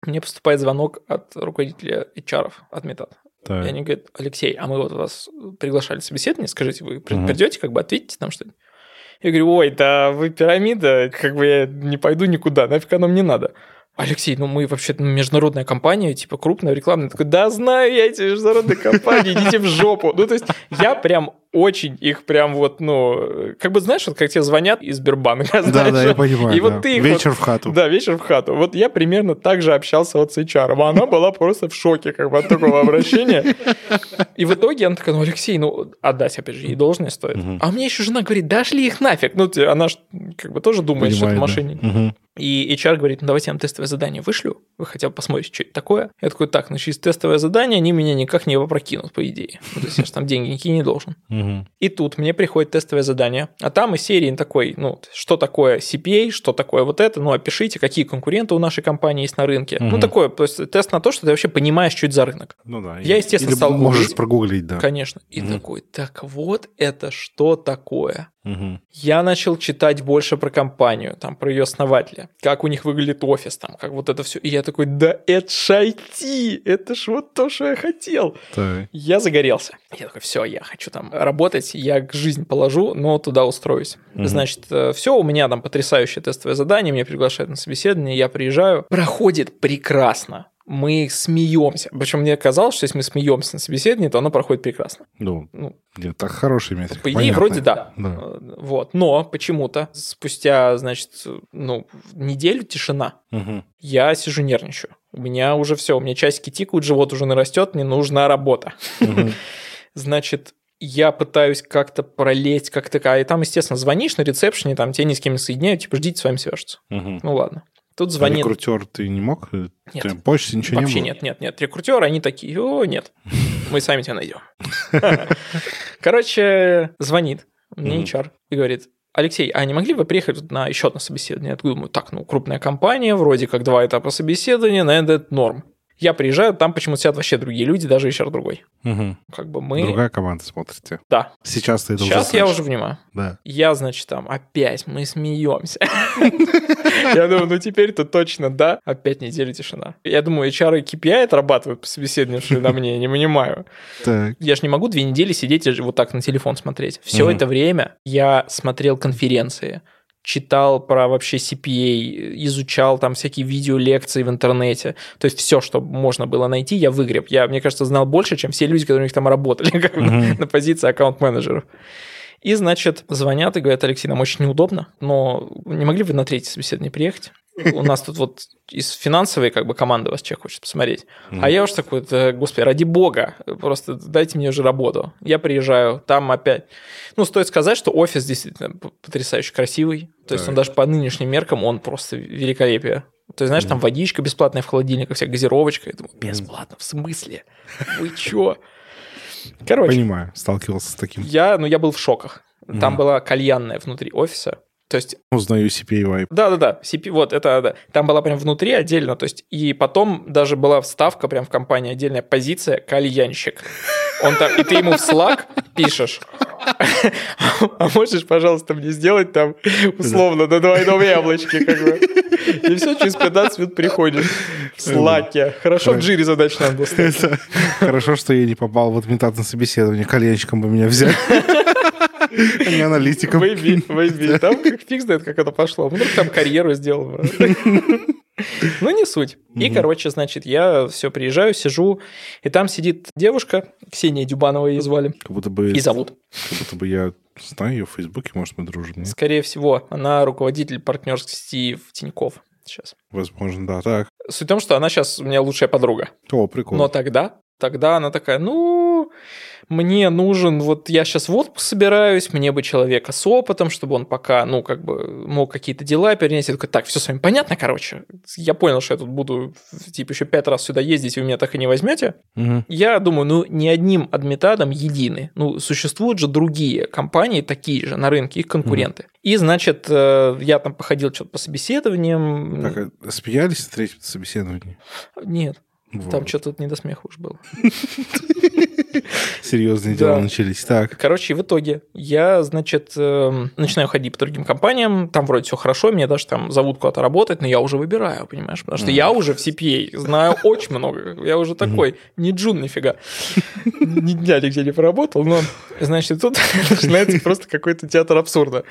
мне поступает звонок от руководителя HR, от Метад. Так. И они говорят, Алексей, а мы вот вас приглашали собеседование, скажите, вы придете, как бы ответите нам что-нибудь? Я говорю, ой, да вы пирамида, как бы я не пойду никуда, нафиг оно мне надо. Алексей, ну мы вообще международная компания, типа крупная, рекламная. такой, да знаю я эти международные компании, идите в жопу. Ну, то есть я прям очень их прям вот, ну, как бы знаешь, вот как тебе звонят из Сбербанка? Да, да, я понимаю. И вот ты вечер в хату. Да, вечер в хату. Вот я примерно так же общался вот с HR, а она была просто в шоке как бы от такого обращения. И в итоге она такая, ну, Алексей, ну, отдать, опять же, ей должность стоит. А мне еще жена говорит, дашь их нафиг? Ну, она же как бы тоже думает, что это мошенник. И HR говорит, ну давайте я вам тестовое задание вышлю, вы хотя бы посмотрите, что это такое. Я такой, так, ну через тестовое задание они меня никак не опрокинут, по идее. Ну, то есть я же там деньги никакие не должен. И тут мне приходит тестовое задание, а там из серии такой, ну, что такое CPA, что такое вот это, ну, опишите, какие конкуренты у нашей компании есть на рынке. Ну, такое, то есть тест на то, что ты вообще понимаешь, что это за рынок. Ну да. Я, естественно, Или стал можешь гуглить. прогуглить, да. Конечно. И такой, так вот это что такое? Угу. Я начал читать больше про компанию, там, про ее основателя, как у них выглядит офис, там, как вот это все. И я такой, да это ж IT, это ж вот то, что я хотел. Так. Я загорелся. Я такой, все, я хочу там работать, я жизнь положу, но туда устроюсь. Угу. Значит, э, все, у меня там потрясающее тестовое задание, меня приглашают на собеседование, я приезжаю. Проходит прекрасно мы смеемся. Причем мне казалось, что если мы смеемся на собеседовании, то оно проходит прекрасно. Ну, ну так хороший метрик. По идее, вроде да. да. Э, вот. Но почему-то спустя, значит, ну, неделю тишина. Угу. Я сижу нервничаю. У меня уже все, у меня часики тикают, живот уже нарастет, мне нужна работа. Угу. Значит, я пытаюсь как-то пролезть, как такая, и там, естественно, звонишь на ресепшене, там тебя ни с кем не соединяют, типа, ждите, с вами свяжутся. Угу. Ну ладно. Тут звонит... А рекрутер ты не мог? Нет. Ты почте ничего Вообще не было? нет, нет, нет. Рекрутеры, они такие, о, нет, мы сами тебя найдем. Короче, звонит мне HR и говорит, Алексей, а не могли бы приехать на еще одно собеседование? Я думаю, так, ну, крупная компания, вроде как два этапа собеседования, наверное, это норм. Я приезжаю, там почему-то сидят вообще другие люди, даже HR другой. Угу. Как бы мы... Другая команда смотрите. Да. Сейчас ты это Сейчас уже я уже внимаю. Да. Я, значит, там опять мы смеемся. Я думаю, ну теперь-то точно да. Опять неделя тишина. Я думаю, HR и KPI отрабатывают собеседовавшие на мне, не понимаю. Я же не могу две недели сидеть и вот так на телефон смотреть. Все это время я смотрел конференции, читал про вообще CPA, изучал там всякие видеолекции в интернете. То есть все, что можно было найти, я выгреб. Я, мне кажется, знал больше, чем все люди, которые у них там работали как mm-hmm. на позиции аккаунт-менеджеров. И, значит, звонят и говорят, Алексей, нам очень неудобно, но не могли бы на третье собеседование приехать? У нас тут вот из финансовой как бы команды вас человек хочет посмотреть. Mm-hmm. А я уж такой, господи, ради бога, просто дайте мне уже работу. Я приезжаю, там опять... Ну, стоит сказать, что офис действительно потрясающе красивый. То есть он даже по нынешним меркам, он просто великолепие. То есть, знаешь, mm-hmm. там водичка бесплатная в холодильниках, вся газировочка. Я думаю, бесплатно, в смысле? Вы чё? Короче. Понимаю, сталкивался с таким. Я, ну, я был в шоках. Там была кальянная внутри офиса. То есть... Узнаю CPA vibe. Да-да-да, CP, вот, это, да. Там была прям внутри отдельно, то есть, и потом даже была вставка прям в компании, отдельная позиция «кальянщик». Он там, и ты ему в Slack пишешь, а можешь, пожалуйста, мне сделать там условно на двойном яблочке, как бы. И все, через 15 минут приходишь в слаке. Хорошо в джире задач надо Хорошо, что я не попал в админтат на собеседование, коленчиком бы меня взяли. А не аналитиком. Вейби, вейби. Там как фиг знает, как это пошло. Ну, там карьеру сделал. Ну, не суть. И, короче, значит, я все приезжаю, сижу, и там сидит девушка, Ксения Дюбанова ее звали. Как будто бы... И зовут. Как будто бы я знаю ее в Фейсбуке, может, мы дружим. Нет? Скорее всего, она руководитель партнерской сети в Тинькофф сейчас. Возможно, да, так. Суть в том, что она сейчас у меня лучшая подруга. О, прикольно. Но тогда, тогда она такая, ну, мне нужен, вот я сейчас в отпуск собираюсь, мне бы человека с опытом, чтобы он пока, ну, как бы мог какие-то дела перенести. Я такой, так, все с вами понятно, короче. Я понял, что я тут буду, типа, еще пять раз сюда ездить, и вы меня так и не возьмете. Угу. Я думаю, ну, не одним адмитадом едины. Ну, существуют же другие компании, такие же на рынке, их конкуренты. Угу. И, значит, э, я там походил что-то по собеседованиям. Так, а смеялись на третьем собеседовании? Нет. Вот. Там что-то не до смеха уж было. Серьезные дела начались. Так. Короче, в итоге я, значит, эм, начинаю ходить по другим компаниям, там вроде все хорошо, меня даже там зовут куда-то работать, но я уже выбираю, понимаешь, потому что я уже в CPA знаю очень много. Я уже такой, не джун нифига. Ни дня нигде не поработал, но, значит, тут начинается просто какой-то театр абсурда.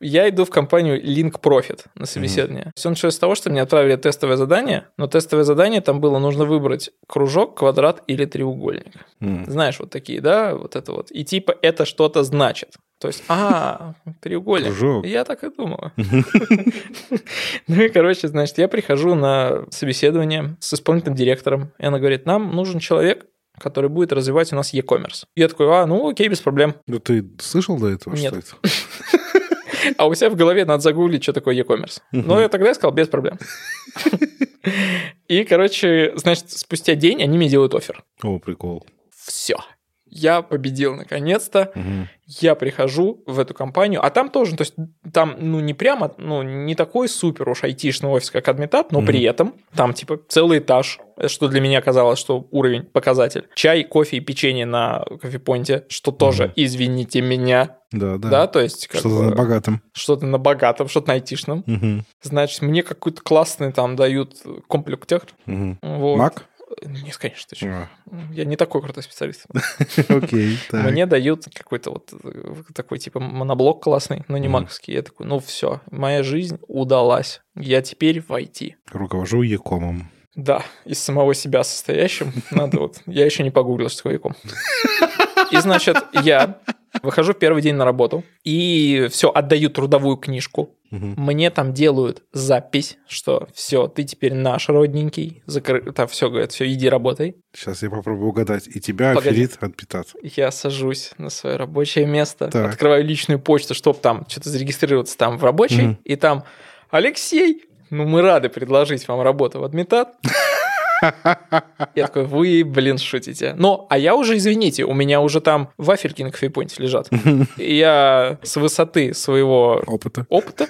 Я иду в компанию Link Profit на собеседование. Все началось с того, что мне отправили тестовое задание, но тестовое задание там было нужно выбрать кружок, квадрат или треугольник. Знаешь, вот такие, да, вот это вот. И типа это что-то значит. То есть, а, треугольник. Кружок. Я так и думала. Ну и, короче, значит, я прихожу на собеседование с исполнительным директором, и она говорит, нам нужен человек, который будет развивать у нас e-commerce. Я такой, а, ну окей, без проблем. Ну ты слышал до этого? Нет. А у себя в голове надо загуглить, что такое e-commerce. Но я тогда сказал, без проблем. И, короче, значит, спустя день они мне делают офер. О, прикол все, я победил наконец-то. Угу. Я прихожу в эту компанию, а там тоже, то есть там, ну, не прямо, ну, не такой супер уж айтишный офис, как Адмитат, но угу. при этом там, типа, целый этаж, что для меня казалось, что уровень, показатель. Чай, кофе и печенье на кофепоинте, что тоже, угу. извините меня, да, да. Да, то есть... Что-то бы, на богатом. Что-то на богатом, что-то на айтишном. Угу. Значит, мне какой-то классный там дают комплектер. Угу. Вот. Мак? Нет, конечно, ты. Я не такой крутой специалист. Окей, Мне дают какой-то вот э, такой типа моноблок классный, но не маковский. Я такой, ну все, моя жизнь удалась. Я теперь в IT. Руковожу Якомом. Да, из самого себя состоящим. Надо вот... Я еще не погуглил, что такое Яком. И, значит, я выхожу первый день на работу и все, отдаю трудовую книжку. Угу. Мне там делают запись, что все, ты теперь наш родненький. Закры... Там все говорят, все, иди работай. Сейчас я попробую угадать. И тебя Погоди. аферит отпитаться. Я сажусь на свое рабочее место, так. открываю личную почту, чтобы там что-то зарегистрироваться там в рабочей, угу. и там Алексей, ну мы рады предложить вам работу в адмитат. Я такой, вы, блин, шутите. Но, а я уже, извините, у меня уже там вафельки на кофепоинте лежат. И я с высоты своего опыта, опыта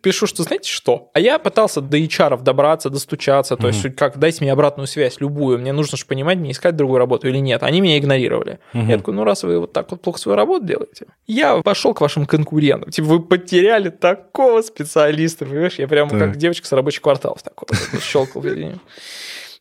пишу, что знаете что? А я пытался до HR добраться, достучаться, то есть как, дайте мне обратную связь, любую. Мне нужно же понимать, мне искать другую работу или нет. Они меня игнорировали. Я такой, ну раз вы вот так вот плохо свою работу делаете, я пошел к вашим конкурентам. Типа вы потеряли такого специалиста, понимаешь? Я прямо как девочка с рабочих кварталов такой щелкал.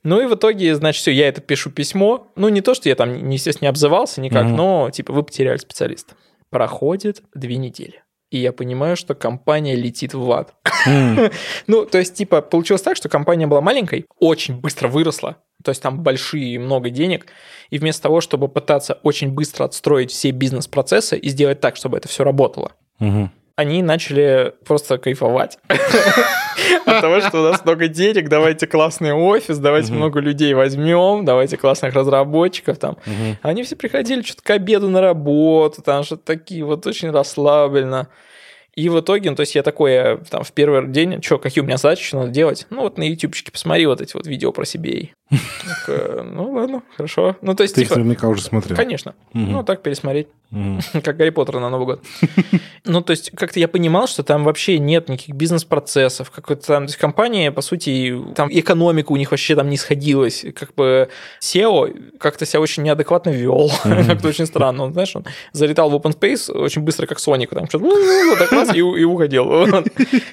Ну и в итоге, значит, все, я это пишу письмо. Ну, не то, что я там, естественно, не обзывался никак, mm-hmm. но, типа, вы потеряли специалиста. Проходит две недели. и я понимаю, что компания летит в ад. Mm. ну, то есть, типа, получилось так, что компания была маленькой, очень быстро выросла, то есть там большие, много денег, и вместо того, чтобы пытаться очень быстро отстроить все бизнес-процессы и сделать так, чтобы это все работало, mm-hmm они начали просто кайфовать от того, что у нас много денег, давайте классный офис, давайте много людей возьмем, давайте классных разработчиков там. Они все приходили что-то к обеду на работу, там что-то такие вот очень расслабленно. И в итоге, ну, то есть я такой, я, там, в первый день, что, какие у меня задачи, что надо делать? Ну, вот на ютубчике посмотри вот эти вот видео про себе. Ну, ладно, хорошо. Ну, то есть, Ты их типа, наверняка уже смотрел. Конечно. Ну, так пересмотреть. Как Гарри Поттер на Новый год. Ну, то есть, как-то я понимал, что там вообще нет никаких бизнес-процессов. Какой-то там, то есть, компания, по сути, там экономика у них вообще там не сходилась. Как бы SEO как-то себя очень неадекватно вел. Как-то очень странно. Он, знаешь, он залетал в open space очень быстро, как Соник. Там что-то раз и уходил.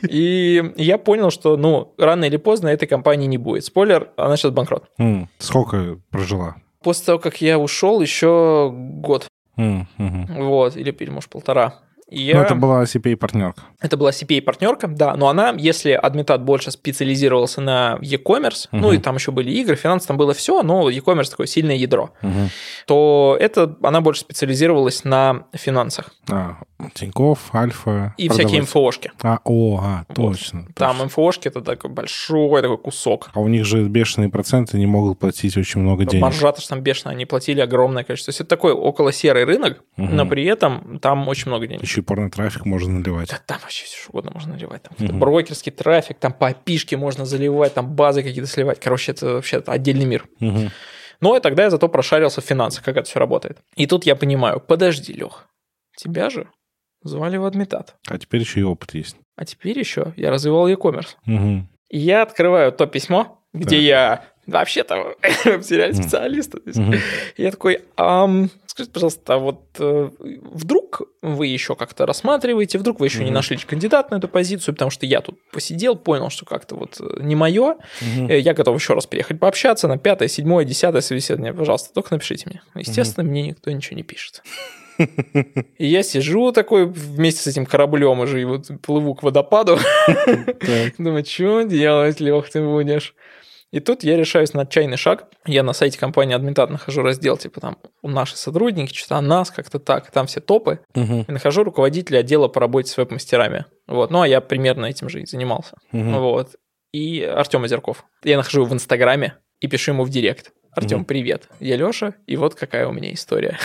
И я понял, что, ну, рано или поздно этой компании не будет. Спойлер, она сейчас банкрот. Сколько прожила? После того, как я ушел, еще год. Вот, или, может, полтора. Я... Ну, это была CPA-партнерка. Это была CPA-партнерка, да, но она, если адмитат больше специализировался на e-commerce, угу. ну и там еще были игры, финансы, там было все, но e-commerce такое сильное ядро, угу. то это она больше специализировалась на финансах. А, Тинькофф, Альфа. И продавать. всякие МФОшки. А, о, а, точно. Вот. Там МФОшки это такой большой такой кусок. А у них же бешеные проценты, не могут платить очень много денег. Маржа-то там бешеная, они платили огромное количество. То есть это такой около серый рынок, угу. но при этом там очень много денег еще и порно-трафик можно наливать. Да, там вообще все что угодно можно наливать. Там угу. брокерский трафик, там по опишке можно заливать, там базы какие-то сливать. Короче, это вообще отдельный мир. Угу. Но и тогда я зато прошарился в финансах, как это все работает. И тут я понимаю, подожди, Лех, тебя же звали в адмитат. А теперь еще и опыт есть. А теперь еще я развивал e-commerce. Угу. И я открываю то письмо, где да. я вообще-то сериальный специалист. Mm-hmm. Я такой, ам, скажите, пожалуйста, а вот э, вдруг вы еще как-то рассматриваете, вдруг вы еще mm-hmm. не нашли кандидат на эту позицию, потому что я тут посидел, понял, что как-то вот э, не мое, mm-hmm. я готов еще раз приехать пообщаться на пятое, седьмое, десятое собеседование, пожалуйста, только напишите мне. Естественно, mm-hmm. мне никто ничего не пишет. И я сижу такой вместе с этим кораблем уже и вот плыву к водопаду. Думаю, что делать, Лех, ты будешь? И тут я решаюсь на отчаянный шаг. Я на сайте компании Адмитат нахожу раздел, типа там у наши сотрудники, что-то о нас, как-то так, там все топы. Угу. И нахожу руководителя отдела по работе с веб-мастерами. Вот. Ну, а я примерно этим же и занимался. Угу. Вот. И Артем Озерков. Я нахожу его в Инстаграме и пишу ему в директ. Артем, угу. привет, я Леша, и вот какая у меня история.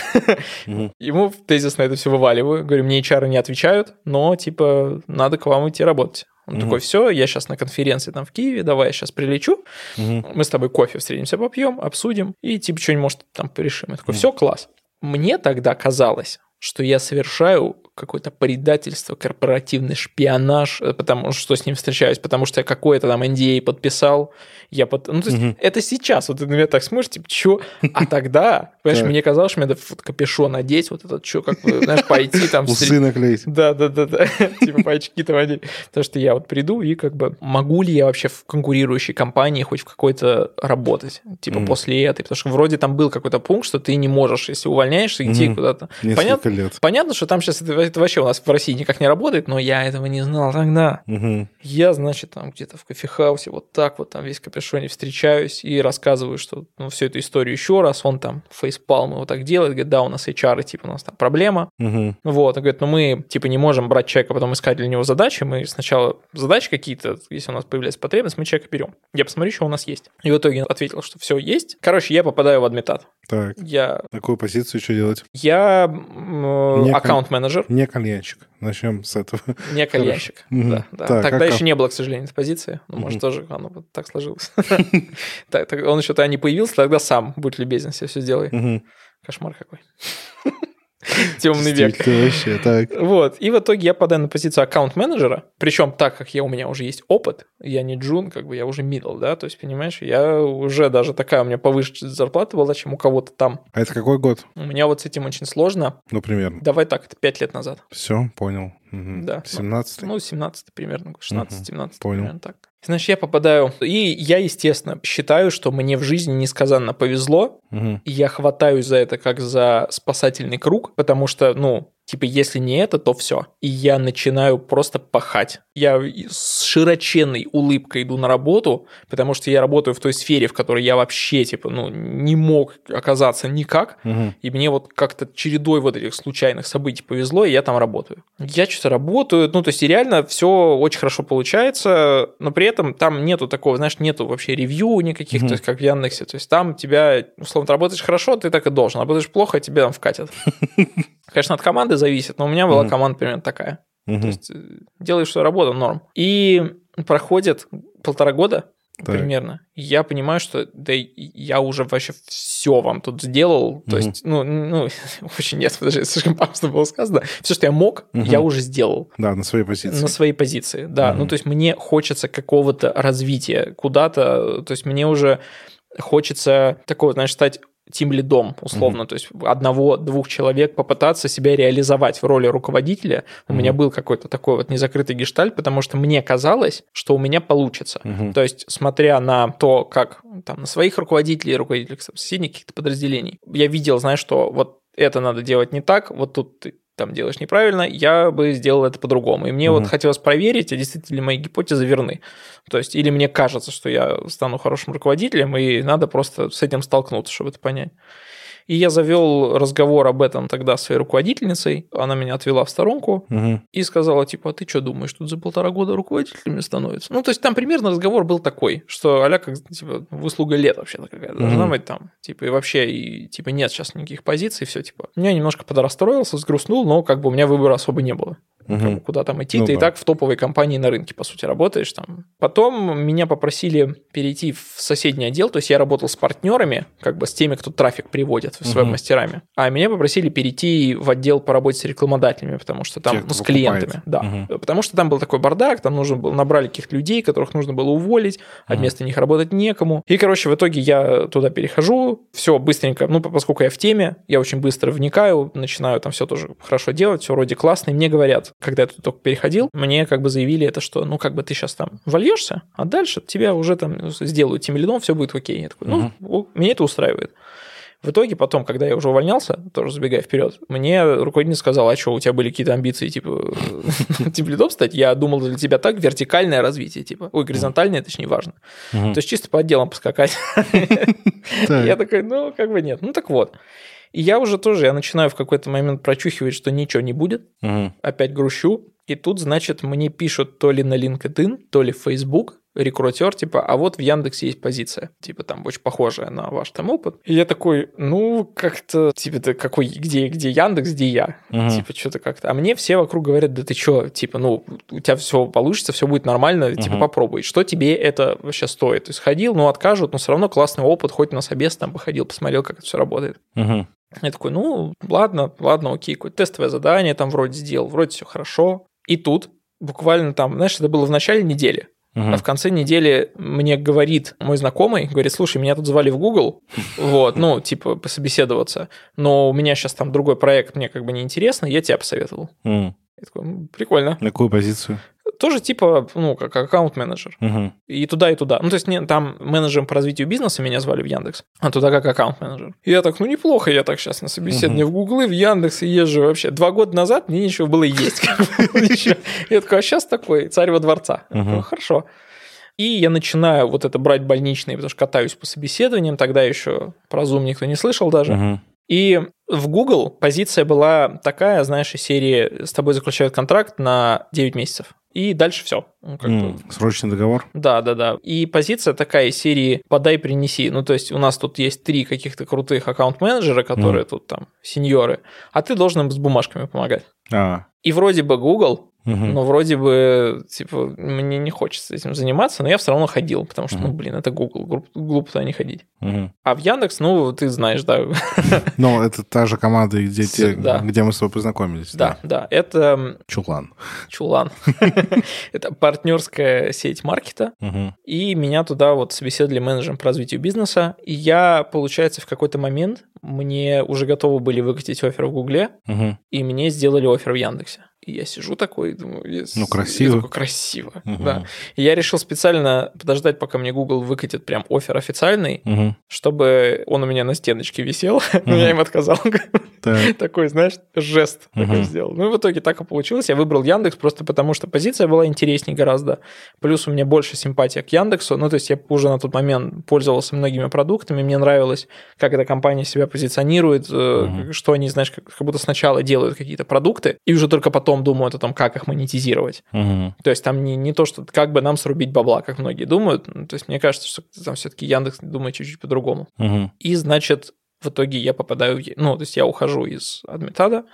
Угу. Ему тезис на это все вываливаю. Говорю, мне HR не отвечают, но типа надо к вам идти работать. Он угу. такой, все, я сейчас на конференции там в Киеве, давай я сейчас прилечу, угу. мы с тобой кофе встретимся, попьем, обсудим, и типа что-нибудь, может, там порешим. Я такой, все, класс. Мне тогда казалось, что я совершаю какое-то предательство, корпоративный шпионаж, э, потому что с ним встречаюсь, потому что я какой-то там NDA подписал, я под... Ну, то есть угу. это сейчас, вот ты на меня так смотришь, типа, чё? А тогда, понимаешь, мне казалось, что мне надо капюшон надеть, вот этот, что, как бы, знаешь, пойти там... Усы наклеить. Да, да, да, да, типа, по очки там одеть. Потому что я вот приду и как бы, могу ли я вообще в конкурирующей компании хоть в какой-то работать, типа, после этой, потому что вроде там был какой-то пункт, что ты не можешь, если увольняешься, идти куда-то. Понятно, что там сейчас это это вообще у нас в России никак не работает, но я этого не знал тогда. Угу. Я, значит, там где-то в кофехаусе вот так вот там весь капюшоне встречаюсь и рассказываю, что ну, всю эту историю еще раз. Он там фейспалм его так делает, говорит, да, у нас HR, типа, у нас там проблема. Угу. Вот, он говорит, ну мы, типа, не можем брать человека, потом искать для него задачи, мы сначала задачи какие-то, если у нас появляется потребность, мы человека берем. Я посмотрю, что у нас есть. И в итоге ответил, что все есть. Короче, я попадаю в адмитат. Так. Я... Такую позицию что делать? Я э, аккаунт-менеджер. Не кальянщик. Начнем с этого. Не кальянщик, да. да. Так, Тогда еще не было, к сожалению, этой позиции. Ну, может, тоже оно вот так сложилось. Он еще тогда не появился, тогда сам, будь любезен, себе все сделай. Кошмар какой. Темный век. Вообще, так. Вот. И в итоге я подаю на позицию аккаунт-менеджера. Причем так как я, у меня уже есть опыт, я не джун, как бы я уже middle, да, то есть, понимаешь, я уже даже такая у меня повышенная зарплата была, чем у кого-то там. А это какой год? У меня вот с этим очень сложно. Ну, примерно. Давай так, это 5 лет назад. Все, понял. Угу. Да. 17 Ну, 17 примерно, 16-17. Угу. Понял. Примерно так. Значит, я попадаю, и я, естественно, считаю, что мне в жизни несказанно повезло, угу. и я хватаюсь за это как за спасательный круг, потому что, ну, Типа, если не это, то все. И я начинаю просто пахать. Я с широченной улыбкой иду на работу, потому что я работаю в той сфере, в которой я вообще, типа, ну, не мог оказаться никак. Угу. И мне вот как-то чередой вот этих случайных событий повезло, и я там работаю. Я что-то работаю, ну, то есть реально все очень хорошо получается, но при этом там нету такого, знаешь, нету вообще ревью никаких, угу. то есть как в Яндексе. То есть там тебя, условно, ты работаешь хорошо, ты так и должен. Работаешь плохо, тебе там вкатят. Конечно, от команды зависит, но у меня была команда примерно такая. То есть э, делаешь свою работу, норм. И проходит полтора года, так. примерно. Я понимаю, что да я уже вообще все вам тут сделал. То угу. есть, ну, ну, очень нет, подожди, слишком пафосно было сказано. Все, что я мог, угу. я уже сделал. Да, на своей позиции. На своей позиции, да. Угу. Ну, то есть мне хочется какого-то развития куда-то. То есть мне уже хочется такого, знаешь, стать тим лидом, условно, mm-hmm. то есть одного-двух человек попытаться себя реализовать в роли руководителя. Mm-hmm. У меня был какой-то такой вот незакрытый гештальт, потому что мне казалось, что у меня получится. Mm-hmm. То есть, смотря на то, как там на своих руководителей, руководителей соседних каких-то подразделений, я видел, знаешь, что вот это надо делать не так, вот тут там делаешь неправильно, я бы сделал это по-другому. И мне mm-hmm. вот хотелось проверить, а действительно ли мои гипотезы верны. То есть, или мне кажется, что я стану хорошим руководителем, и надо просто с этим столкнуться, чтобы это понять. И я завел разговор об этом тогда с своей руководительницей. Она меня отвела в сторонку угу. и сказала, типа, а ты что думаешь, тут за полтора года руководителями становится? Ну, то есть там примерно разговор был такой, что аля как, типа, выслуга лет вообще-то какая-то угу. должна быть там. Типа, и вообще, и, типа, нет сейчас никаких позиций, все, типа. Я немножко подрастроился, сгрустнул, но как бы у меня выбора особо не было. Угу. Куда там идти? Ну, ты да. и так в топовой компании на рынке, по сути, работаешь там. Потом меня попросили перейти в соседний отдел, то есть я работал с партнерами, как бы с теми, кто трафик приводит в своими угу. мастерами. А меня попросили перейти в отдел по работе с рекламодателями, потому что там, Те, ну, с клиентами. Да. Угу. Потому что там был такой бардак, там нужно было, набрали каких-то людей, которых нужно было уволить, а угу. вместо них работать некому. И, короче, в итоге я туда перехожу, все быстренько, ну, поскольку я в теме, я очень быстро вникаю, начинаю там все тоже хорошо делать, все вроде классно, и мне говорят, когда я тут только переходил, мне как бы заявили это, что, ну, как бы ты сейчас там вольешься, а дальше тебя уже там сделают тем лидом, все будет окей. Я такой, ну, угу. меня это устраивает. В итоге потом, когда я уже увольнялся, тоже забегая вперед, мне руководитель сказал, а что, у тебя были какие-то амбиции, типа, типа лидом стать? Я думал, для тебя так вертикальное развитие, типа, ой, горизонтальное, точнее, важно. То есть чисто по отделам поскакать. Я такой, ну, как бы нет. Ну, так вот. И я уже тоже, я начинаю в какой-то момент прочухивать, что ничего не будет. Угу. Опять грущу. И тут, значит, мне пишут то ли на LinkedIn, то ли в Facebook, рекрутер, типа, а вот в Яндексе есть позиция, типа, там, очень похожая на ваш там опыт. И я такой, ну, как-то, типа, ты какой, где, где Яндекс, где я? Угу. Типа, что-то как-то. А мне все вокруг говорят, да ты что, типа, ну, у тебя все получится, все будет нормально, угу. типа, попробуй. Что тебе это вообще стоит? То есть ходил, ну, откажут, но все равно классный опыт, хоть на собес там походил, посмотрел, как это все работает. Угу. Я такой, ну, ладно, ладно, окей, какое-то тестовое задание там вроде сделал, вроде все хорошо. И тут буквально там, знаешь, это было в начале недели, Угу. А в конце недели мне говорит мой знакомый, говорит, слушай, меня тут звали в Google, вот, ну, типа, пособеседоваться, но у меня сейчас там другой проект, мне как бы неинтересно, я тебя посоветовал. Mm. Я такой, прикольно. На какую позицию? Тоже типа, ну, как аккаунт-менеджер. Угу. И туда, и туда. Ну, то есть не, там менеджером по развитию бизнеса меня звали в Яндекс, а туда как аккаунт-менеджер. И я так, ну, неплохо, я так сейчас на собеседование угу. в Гуглы, в Яндекс и езжу вообще. Два года назад мне ничего было есть. Я такой, а сейчас такой, царь во дворца. Хорошо. И я начинаю вот это брать больничные, потому что катаюсь по собеседованиям, тогда еще про Zoom никто не слышал даже. И в Google позиция была такая, знаешь, из серии «С тобой заключают контракт на 9 месяцев». И дальше все. Mm. Срочный договор? Да, да, да. И позиция такая из серии «подай, принеси». Ну, то есть у нас тут есть три каких-то крутых аккаунт-менеджера, которые mm. тут там сеньоры, а ты должен им с бумажками помогать. А. И вроде бы Google Угу. Но вроде бы, типа, мне не хочется этим заниматься, но я все равно ходил, потому что, угу. ну, блин, это Google, глупо туда не ходить. Угу. А в Яндекс, ну, ты знаешь, да. Ну, это та же команда, где, те, да. где мы с тобой познакомились. Да, да, да. это... Чулан. Чулан. это партнерская сеть маркета, угу. и меня туда вот собеседовали менеджером по развитию бизнеса, и я, получается, в какой-то момент мне уже готовы были выкатить офер в Гугле, угу. и мне сделали офер в Яндексе. И я сижу такой, думаю, yes. ну красиво. такой, красиво, угу. да. И я решил специально подождать, пока мне Google выкатит прям офер официальный, угу. чтобы он у меня на стеночке висел, угу. но я им отказал. Такой, знаешь, жест такой сделал. Ну и в итоге так и получилось. Я выбрал Яндекс просто потому, что позиция была интереснее гораздо. Плюс у меня больше симпатия к Яндексу. Ну то есть я уже на тот момент пользовался многими продуктами. Мне нравилось, как эта компания себя позиционирует, э, что они, знаешь, как будто сначала делают какие-то продукты, и уже только потом думают о том, как их монетизировать. То есть там не, не то, что как бы нам срубить бабла, как многие думают. То есть мне кажется, что там все-таки Яндекс думает чуть-чуть по-другому. И, значит, в итоге я попадаю. Ну, то есть я ухожу из Адмитада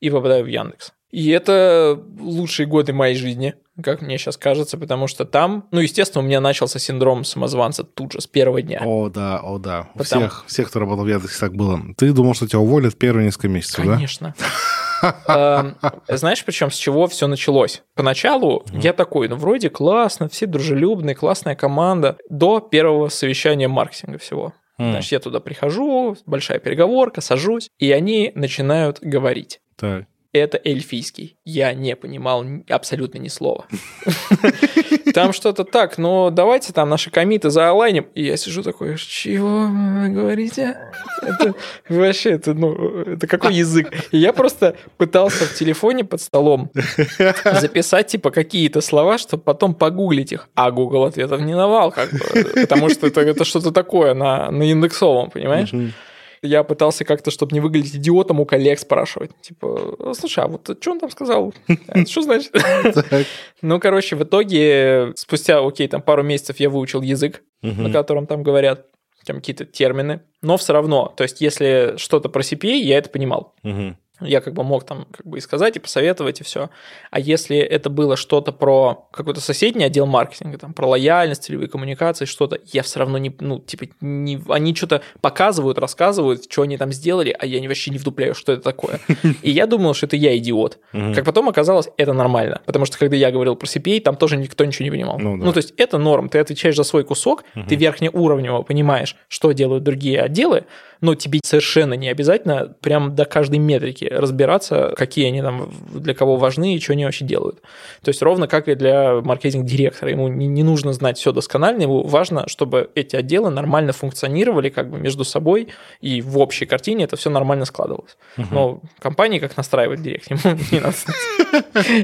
и попадаю в Яндекс. И это лучшие годы моей жизни, как мне сейчас кажется, потому что там, ну, естественно, у меня начался синдром самозванца тут же, с первого дня. О, да, о, да. У всех, всех, кто работал в Яндексе, так было. Ты думал, что тебя уволят первые несколько месяцев, да? Конечно. Эм, знаешь, причем с чего все началось? Поначалу я такой, ну, вроде классно, все дружелюбные, классная команда, до первого совещания маркетинга всего. Значит, я туда прихожу, большая переговорка, сажусь, и они начинают говорить. Так это эльфийский. Я не понимал абсолютно ни слова. Там что-то так, но давайте там наши комиты заолайним. И я сижу такой, чего вы говорите? Это вообще, это, ну, это какой язык? И я просто пытался в телефоне под столом записать, типа, какие-то слова, чтобы потом погуглить их. А Google ответов не давал, как бы, потому что это, это что-то такое на, на индексовом, понимаешь? Я пытался как-то, чтобы не выглядеть идиотом, у коллег спрашивать. Типа, слушай, а вот что он там сказал? Что значит? Ну, короче, в итоге, спустя, окей, там пару месяцев я выучил язык, на котором там говорят там какие-то термины, но все равно, то есть если что-то про CPA, я это понимал я как бы мог там как бы и сказать, и посоветовать, и все. А если это было что-то про какой-то соседний отдел маркетинга, там, про лояльность, целевые коммуникации, что-то, я все равно не, ну, типа, не, они что-то показывают, рассказывают, что они там сделали, а я вообще не вдупляю, что это такое. И я думал, что это я идиот. Как потом оказалось, это нормально. Потому что когда я говорил про CPA, там тоже никто ничего не понимал. Ну, ну то есть это норм, ты отвечаешь за свой кусок, ты верхнеуровнево понимаешь, что делают другие отделы, но тебе совершенно не обязательно прям до каждой метрики разбираться, какие они там для кого важны и что они вообще делают. То есть ровно как и для маркетинг-директора. Ему не, не нужно знать все досконально, ему важно, чтобы эти отделы нормально функционировали как бы между собой, и в общей картине это все нормально складывалось. Угу. Но компании как настраивать директ, ему не надо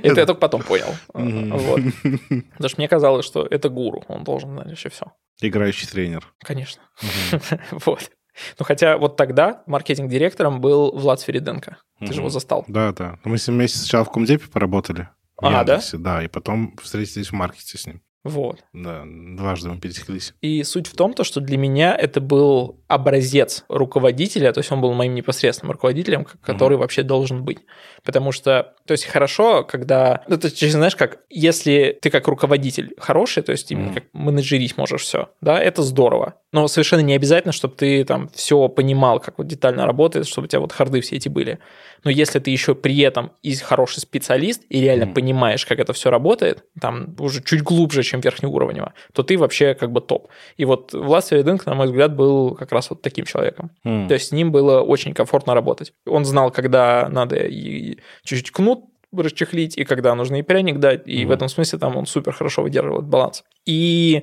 Это я только потом понял. Потому что мне казалось, что это гуру, он должен знать вообще все. Играющий тренер. Конечно. Вот. Ну, хотя вот тогда маркетинг-директором был Влад Свериденко. Ты же его застал. Да, да. Мы с ним вместе сначала в Комдепе поработали. А, Яндексе, да? Да, и потом встретились в маркете с ним. Вот. Да, дважды мы пересеклись. И суть в том, то, что для меня это был образец руководителя, то есть он был моим непосредственным руководителем, который угу. вообще должен быть. Потому что, то есть хорошо, когда, ну, есть, знаешь, как, если ты как руководитель хороший, то есть именно mm. как менеджерить можешь все, да, это здорово. Но совершенно не обязательно, чтобы ты там все понимал, как вот детально работает, чтобы у тебя вот харды все эти были. Но если ты еще при этом и хороший специалист и реально mm. понимаешь, как это все работает, там уже чуть глубже, чем верхнеуровнево, то ты вообще как бы топ. И вот Влад Середенко, на мой взгляд, был как раз вот таким человеком. Mm. То есть с ним было очень комфортно работать. Он знал, когда надо чуть-чуть кнут расчехлить, и когда нужно и пряник дать, и mm в этом смысле там он супер хорошо выдерживает баланс. И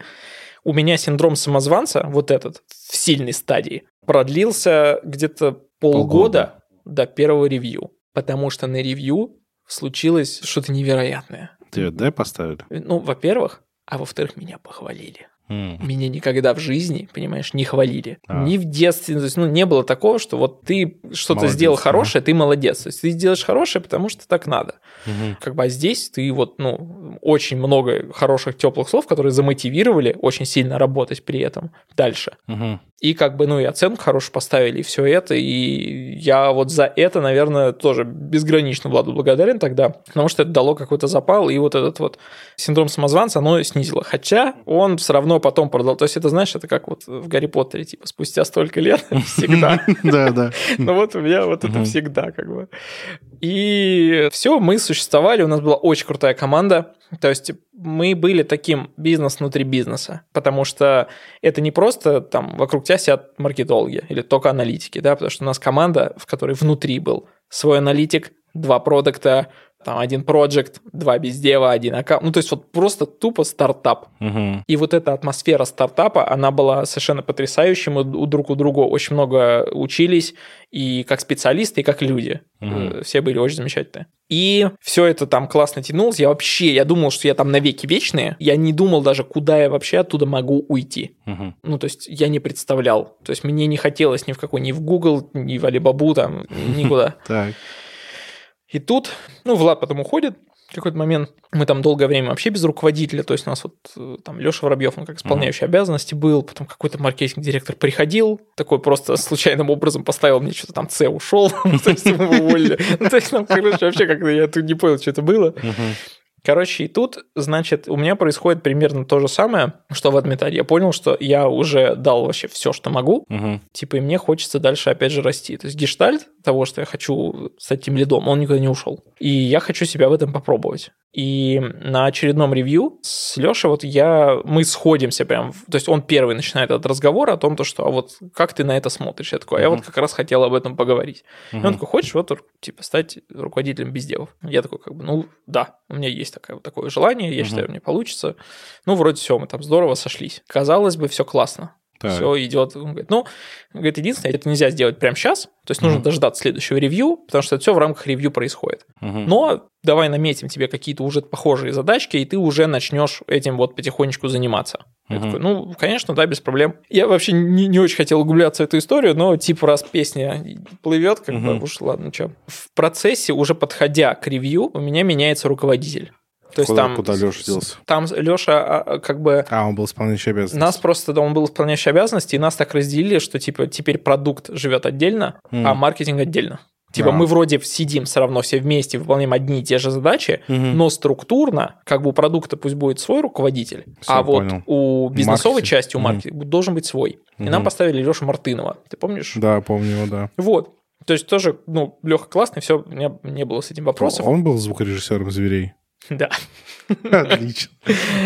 у меня синдром самозванца, вот этот, в сильной стадии, продлился где-то полгода, полгода. до первого ревью, потому что на ревью случилось что-то невероятное. Ты Д поставили? Ну, во-первых, а во-вторых, меня похвалили. Mm. Меня никогда в жизни, понимаешь, не хвалили. А. Ни в детстве, то есть, ну, не было такого, что вот ты что-то сделал да. хорошее, ты молодец. То есть ты делаешь хорошее, потому что так надо. Угу. Как бы а здесь ты вот, ну, очень много хороших теплых слов, которые замотивировали очень сильно работать при этом дальше. Угу. И как бы, ну, и оценку хорошую поставили, и все это. И я вот за это, наверное, тоже безгранично Владу благодарен тогда, потому что это дало какой-то запал, и вот этот вот синдром самозванца, оно снизило. Хотя он все равно потом продал. То есть это, знаешь, это как вот в Гарри Поттере, типа, спустя столько лет всегда. Да, да. Ну вот у меня вот это всегда как бы. И все, мы существовали, у нас была очень крутая команда. То есть мы были таким бизнес внутри бизнеса, потому что это не просто там вокруг тебя сидят маркетологи или только аналитики, да, потому что у нас команда, в которой внутри был свой аналитик, два продукта, там один проект, два бездева, один аккаунт. Ну, то есть вот просто тупо стартап. Угу. И вот эта атмосфера стартапа, она была совершенно потрясающей. Мы у друг у друга очень много учились, и как специалисты, и как люди. Угу. Все были очень замечательные. И все это там классно тянулось. Я вообще, я думал, что я там навеки вечные. Я не думал даже, куда я вообще оттуда могу уйти. Угу. Ну, то есть я не представлял. То есть мне не хотелось ни в какой, ни в Google, ни в Alibaba, там, никуда. Так. И тут, ну, Влад потом уходит, в какой-то момент мы там долгое время вообще без руководителя, то есть у нас вот э, там Леша Воробьев, он как исполняющий uh-huh. обязанности был, потом какой-то маркетинг-директор приходил, такой просто случайным образом поставил мне что-то там С, ушел, то есть его уволили. Ну, то есть, там, короче, вообще как-то я тут не понял, что это было. Короче, и тут, значит, у меня происходит примерно то же самое, что в Адмитаре. Я понял, что я уже дал вообще все, что могу. Угу. Типа, и мне хочется дальше опять же расти. То есть гештальт того, что я хочу стать тем лидом, он никуда не ушел. И я хочу себя в этом попробовать. И на очередном ревью с Лешей вот я, мы сходимся прям, то есть он первый начинает этот разговор о том, то, что а вот как ты на это смотришь? Я такой, а я вот как раз хотел об этом поговорить. И он такой, хочешь вот типа стать руководителем безделов? Я такой, как бы, ну да, у меня есть такое, вот такое желание, я uh-huh. считаю, мне получится. Ну, вроде все, мы там здорово сошлись. Казалось бы, все классно. Так. Все идет. Он говорит, ну, говорит, единственное, это нельзя сделать прямо сейчас. То есть нужно mm дождаться следующего ревью, потому что это все в рамках ревью происходит. mm Но давай наметим тебе какие-то уже похожие задачки, и ты уже начнешь этим вот потихонечку заниматься. mm Я такой, ну, конечно, да, без проблем. Я вообще не, не очень хотел углубляться в эту историю, но типа раз песня плывет, как mm бы уж ладно, что. В процессе, уже подходя к ревью, у меня меняется руководитель. То есть куда, там, куда Леша делся? Там Леша как бы... А, он был исполняющий обязанности. Нас просто, да, он был исполняющий обязанности, и нас так разделили, что типа теперь продукт живет отдельно, mm. а маркетинг отдельно. Типа а. мы вроде сидим все равно все вместе, выполняем одни и те же задачи, угу. но структурно, как бы у продукта пусть будет свой руководитель, Все, а понял. вот у бизнесовой Маркетинг. части, у маркетинга угу. должен быть свой. Угу. И нам поставили Лешу Мартынова. Ты помнишь? Да, помню его, да. Вот. То есть тоже, ну, Леха классный, все, у меня не было с этим вопросов. Он был звукорежиссером зверей. Да. Отлично.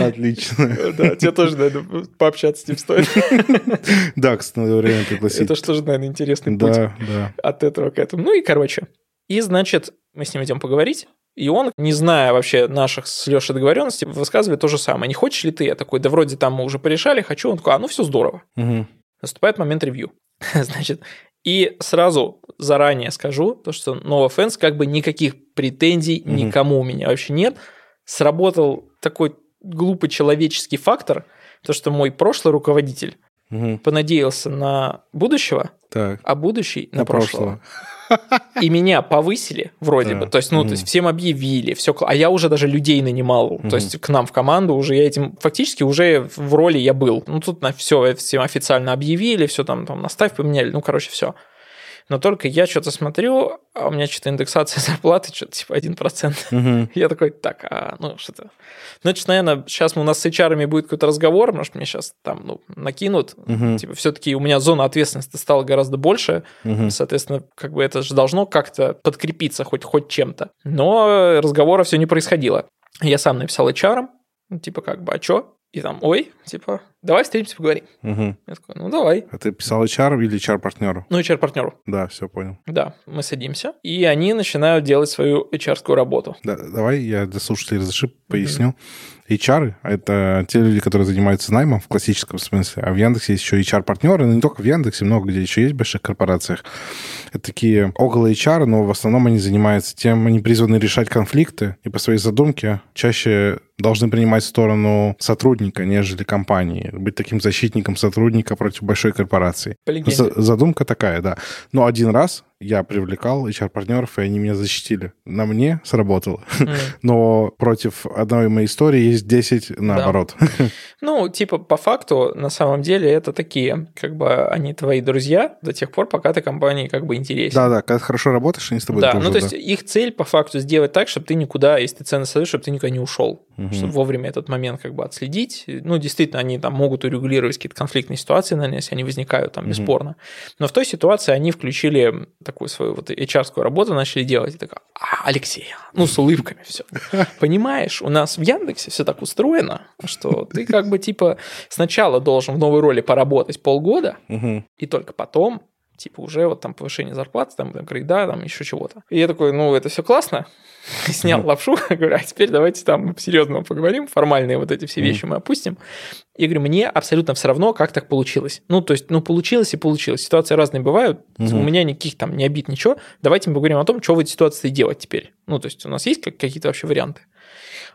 Отлично. Да, тебе тоже, наверное, пообщаться с ним стоит. Да, кстати, надо время пригласить. Это что же, наверное, интересный путь Да, да. от этого к этому. Ну и, короче, и, значит, мы с ним идем поговорить, и он, не зная вообще наших с Лешей договоренностей, высказывает то же самое. Не хочешь ли ты? Я такой, да вроде там мы уже порешали, хочу. Он такой, а ну все здорово. Угу. Наступает момент ревью. Значит, и сразу заранее скажу, то, что no offense, как бы никаких претензий Мгм. никому у меня вообще нет. Сработал такой глупый человеческий фактор, то, что мой прошлый руководитель Угу. понадеялся на будущего, Так. а будущий на, На прошлого. прошлого. И меня повысили вроде Да. бы. То есть, ну, то есть всем объявили, все, а я уже даже людей нанимал. То есть к нам в команду уже я этим фактически уже в роли я был. Ну, тут на все всем официально объявили, все там, там наставь поменяли, ну, короче, все. Но только я что-то смотрю, а у меня что-то индексация зарплаты, что-то типа 1%. Мгм. Я такой, так, а, ну что-то... Значит, наверное, сейчас у нас с HR будет какой-то разговор, может, мне сейчас там, ну, накинут. Мгм. Типа, все-таки у меня зона ответственности стала гораздо больше. Мгм. Соответственно, как бы это же должно как-то подкрепиться хоть, хоть чем-то. Но разговора все не происходило. Я сам написал HR, ну, типа, как бы, а чё? И там, ой, типа, давай встретимся, поговорим. Мгм. Я такой, ну, давай. А ты писал HR или HR-партнеру? Ну, HR-партнеру. Да, все понял. Да, мы садимся, и они начинают делать свою HR-скую работу. Да, давай я для слушателей разреши поясню. HR — это те люди, которые занимаются наймом в классическом смысле, а в Яндексе есть еще HR-партнеры, но не только в Яндексе, много где еще есть в больших корпорациях. Это такие около HR, но в основном они занимаются тем, они призваны решать конфликты, и по своей задумке чаще должны принимать сторону сотрудника, нежели компании, быть таким защитником сотрудника против большой корпорации. За- Задумка такая, да. Но один раз я привлекал HR-партнеров, и они меня защитили. На мне сработало. М. Но против одной моей истории есть 10 наоборот. Ну, типа, по факту, на самом деле, это такие, как бы, они твои друзья до тех пор, пока ты компании как бы интересен. Да-да, когда ты хорошо работаешь, они с тобой Да, дружат, ну то да. есть их цель по факту сделать так, чтобы ты никуда, если ты ценно создаешь, чтобы ты никуда не ушел, Мгм. чтобы вовремя этот момент как бы отследить. Ну, действительно, они там могут урегулировать какие-то конфликтные ситуации, наверное, если они возникают там бесспорно. Но в той ситуации они включили такую свою вот HR-скую работу, начали делать. И такая, а, Алексей, ну с улыбками все. Понимаешь, у нас в Яндексе все так устроено, что ты как бы типа сначала должен в новой роли поработать полгода, и только потом типа уже вот там повышение зарплаты, там, там грейда, там еще чего-то. И я такой, ну, это все классно, снял лапшу, говорю, а теперь давайте там серьезно поговорим, формальные вот эти все вещи мы опустим. И говорю, мне абсолютно все равно, как так получилось. Ну, то есть, ну, получилось и получилось. Ситуации разные бывают, у меня никаких там не обид, ничего. Давайте мы поговорим о том, что в этой ситуации делать теперь. Ну, то есть, у нас есть какие-то вообще варианты?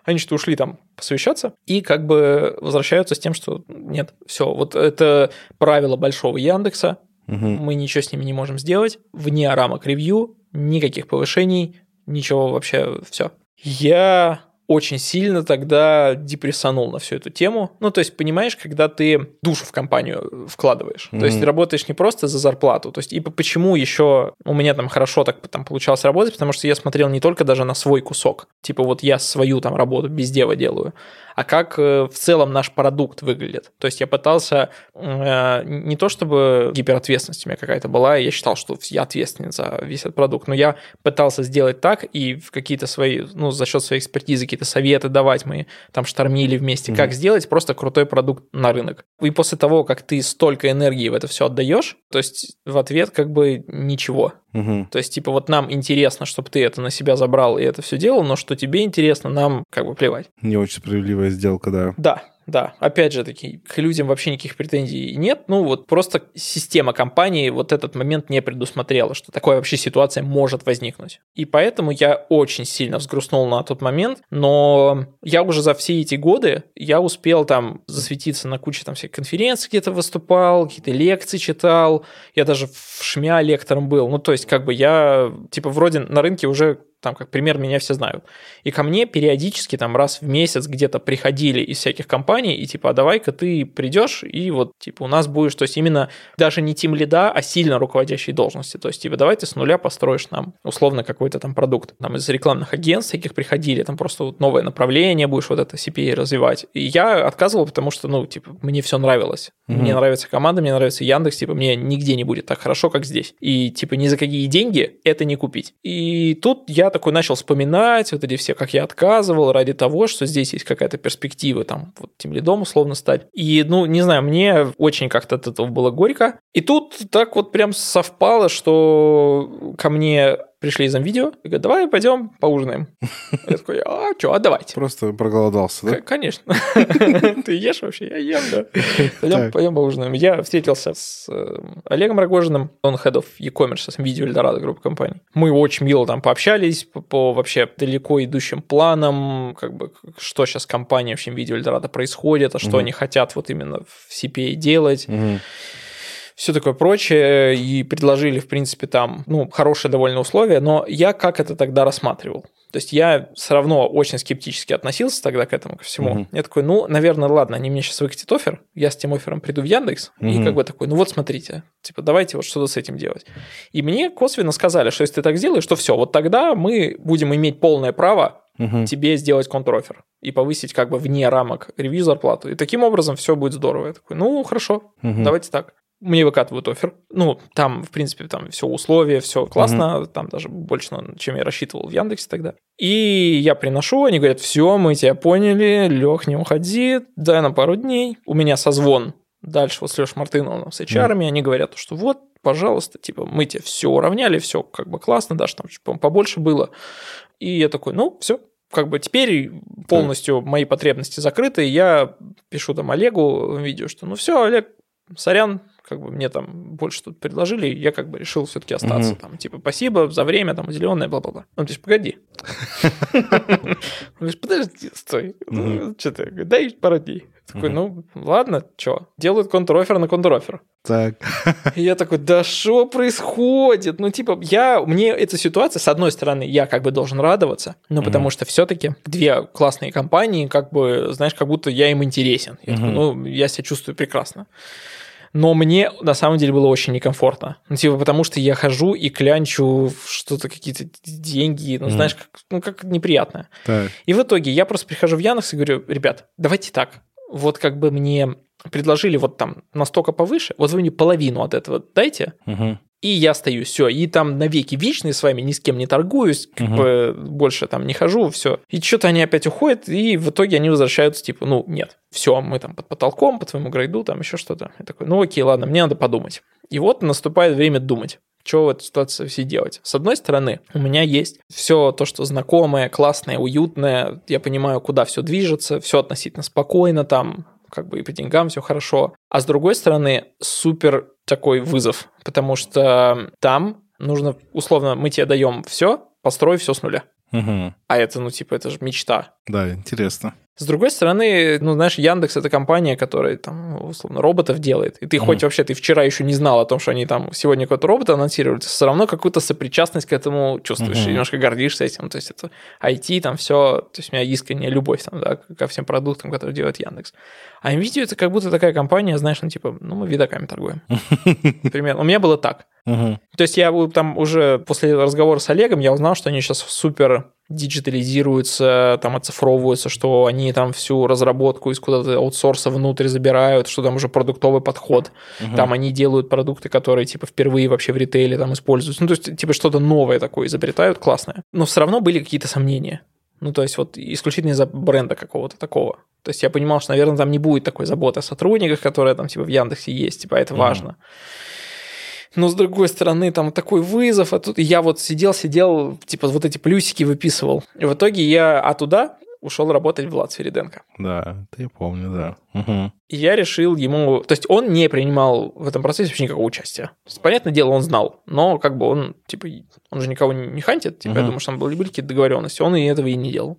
Они что ушли там посовещаться и как бы возвращаются с тем, что нет, все, вот это правило большого Яндекса, угу. мы ничего с ними не можем сделать, вне рамок ревью, никаких повышений, ничего вообще, все. Я очень сильно тогда депрессанул на всю эту тему. Ну, то есть, понимаешь, когда ты душу в компанию вкладываешь. Mm-hmm. То есть, работаешь не просто за зарплату. То есть, и почему еще у меня там хорошо так там получалось работать, потому что я смотрел не только даже на свой кусок. Типа, вот я свою там работу без дела делаю, а как э, в целом наш продукт выглядит. То есть я пытался э, не то чтобы гиперответственность у меня какая-то была, я считал, что я ответственен за весь этот продукт, но я пытался сделать так и в какие-то свои, ну, за счет своей экспертизы какие-то советы давать, мы там штормили вместе, mm-hmm. как сделать просто крутой продукт на рынок. И после того, как ты столько энергии в это все отдаешь, то есть в ответ как бы ничего. Угу. То есть, типа, вот нам интересно, чтобы ты это на себя забрал и это все делал, но что тебе интересно, нам как бы плевать. Не очень справедливая сделка, да. Да, да, опять же таки, к людям вообще никаких претензий нет. Ну, вот просто система компании вот этот момент не предусмотрела, что такая вообще ситуация может возникнуть. И поэтому я очень сильно взгрустнул на тот момент, но я уже за все эти годы, я успел там засветиться на куче там всех конференций где-то выступал, какие-то лекции читал, я даже в ШМЯ лектором был. Ну, то есть, как бы я, типа, вроде на рынке уже там как пример меня все знают. И ко мне периодически там раз в месяц где-то приходили из всяких компаний и типа, а давай-ка ты придешь и вот типа у нас будешь, то есть именно даже не тим лида, а сильно руководящей должности. То есть типа давай ты с нуля построишь нам условно какой-то там продукт. Там из рекламных агентств всяких приходили, там просто вот новое направление будешь вот это CPA развивать. И я отказывал, потому что, ну, типа, мне все нравилось. Mm-hmm. Мне нравится команда, мне нравится Яндекс, типа, мне нигде не будет так хорошо, как здесь. И типа ни за какие деньги это не купить. И тут я такой начал вспоминать вот эти все, как я отказывал ради того, что здесь есть какая-то перспектива, там, вот тем лидом условно стать. И, ну, не знаю, мне очень как-то от этого было горько. И тут так вот прям совпало, что ко мне пришли из видео и говорят, давай пойдем поужинаем. Я такой, а что, а давайте. Просто проголодался, да? Конечно. Ты ешь вообще? Я ем, да. Пойдем, пойдем поужинаем. Я встретился с э, Олегом Рогожиным, он head of e-commerce, видео Эльдорадо группы компаний. Мы очень мило там пообщались по, вообще далеко идущим планам, как бы, что сейчас компания, в общем, видео Эльдорадо происходит, а что они хотят вот именно в CPA делать все такое прочее, и предложили, в принципе, там, ну, хорошие довольно условия, но я как это тогда рассматривал? То есть я все равно очень скептически относился тогда к этому, ко всему. Угу. Я такой, ну, наверное, ладно, они мне сейчас выкатят офер, я с тем оффером приду в Яндекс, угу. и как бы такой, ну вот смотрите, типа, давайте вот что-то с этим делать. И мне косвенно сказали, что если ты так сделаешь, то все, вот тогда мы будем иметь полное право угу. тебе сделать контрофер и повысить как бы вне рамок ревью зарплату. И таким образом все будет здорово. Я такой, ну, хорошо, угу. давайте так мне выкатывают офер. Ну, там, в принципе, там все условия, все классно, mm-hmm. там даже больше, чем я рассчитывал в Яндексе тогда. И я приношу, они говорят, все, мы тебя поняли, Лех, не уходи, дай нам пару дней. У меня созвон дальше вот с Лешей Мартыновым, с HR, mm-hmm. они говорят, что вот, пожалуйста, типа, мы тебе все уравняли, все как бы классно, даже там побольше было. И я такой, ну, все, как бы теперь полностью мои потребности закрыты, я пишу там Олегу в видео, что ну все, Олег, сорян, как бы мне там больше тут предложили, я как бы решил все-таки остаться. Угу. Там, типа, спасибо за время, там, уделенное, бла-бла-бла. Он говорит, погоди. Он говорит, подожди, стой. Ну, что ты? Дай пару дней. Такой, ну, ладно, что? Делают контрофер на контрофер. Так. И я такой, да что происходит? Ну, типа, я, мне эта ситуация, с одной стороны, я как бы должен радоваться, но потому что все-таки две классные компании, как бы, знаешь, как будто я им интересен. Я такой, ну, я себя чувствую прекрасно но мне на самом деле было очень некомфортно. Ну, типа, потому что я хожу и клянчу что-то, какие-то деньги, ну, mm. знаешь, как, ну, как неприятно. Так. И в итоге я просто прихожу в Яндекс и говорю, ребят, давайте так, вот как бы мне предложили вот там настолько повыше, вот вы мне половину от этого дайте, угу. и я стою, все, и там навеки вечные с вами, ни с кем не торгуюсь, как угу. бы больше там не хожу, все. И что-то они опять уходят, и в итоге они возвращаются, типа, ну, нет, все, мы там под потолком, по твоему грейду, там еще что-то. Я такой, ну окей, ладно, мне надо подумать. И вот наступает время думать что в этой ситуации все делать? С одной стороны, у меня есть все то, что знакомое, классное, уютное, я понимаю, куда все движется, все относительно спокойно, там как бы и по деньгам все хорошо. А с другой стороны, супер такой вызов, потому что там нужно, условно, мы тебе даем все, построй все с нуля. Угу. А это, ну, типа, это же мечта. Да, интересно. С другой стороны, ну, знаешь, Яндекс это компания, которая там, условно, роботов делает. И ты mm хоть вообще, ты вчера еще не знал о том, что они там сегодня какой-то робот анонсировали, ты все равно какую-то сопричастность к этому чувствуешь, mm и немножко гордишься этим. То есть это IT, там все, то есть у меня искренняя любовь там, да, ко всем продуктам, которые делает Яндекс. А NVIDIA это как будто такая компания, знаешь, ну, типа, ну, мы видоками торгуем. Например, у меня было так. То есть я там уже после разговора с Олегом, я узнал, что они сейчас супер диджитализируются, там оцифровываются, что они там всю разработку из куда-то аутсорса внутрь забирают, что там уже продуктовый подход, угу. там они делают продукты, которые типа впервые вообще в ритейле там используются, ну то есть типа что-то новое такое изобретают, классное. Но все равно были какие-то сомнения. Ну, то есть вот исключительно из-за бренда какого-то такого. То есть я понимал, что, наверное, там не будет такой заботы о сотрудниках, которая там типа в Яндексе есть, типа это mm важно но с другой стороны там такой вызов, а тут я вот сидел, сидел, типа вот эти плюсики выписывал. И в итоге я оттуда ушел работать Влад Свериденко. Да, это я помню, да. Угу. И я решил ему... То есть он не принимал в этом процессе вообще никакого участия. То есть, понятное дело, он знал, но как бы он, типа, он же никого не хантит, типа, угу. я думаю, что там были, были какие-то договоренности, он и этого и не делал.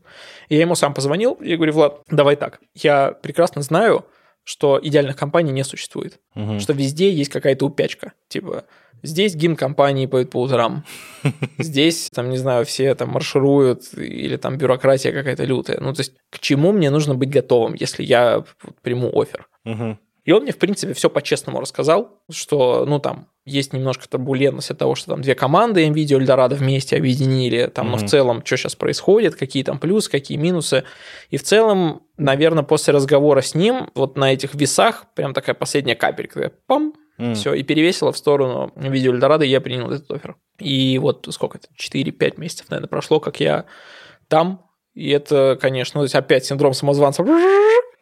И я ему сам позвонил, и говорю, Влад, давай так, я прекрасно знаю, что идеальных компаний не существует. Угу. Что везде есть какая-то упячка. Типа, здесь гимн компании поет по утрам. Здесь, там, не знаю, все там маршируют, или там бюрократия какая-то лютая. Ну, то есть, к чему мне нужно быть готовым, если я приму офер? Угу. И он мне, в принципе, все по-честному рассказал, что, ну, там, есть немножко турбулентность от того, что там две команды NVIDIA и Eldorado вместе объединили, там, mm-hmm. но в целом, что сейчас происходит, какие там плюсы, какие минусы. И в целом, наверное, после разговора с ним, вот на этих весах, прям такая последняя капелька, пам, mm. все, и перевесила в сторону NVIDIA Eldorado, и я принял этот офер. И вот сколько это, 4-5 месяцев, наверное, прошло, как я там, и это, конечно, ну, то есть опять синдром самозванца.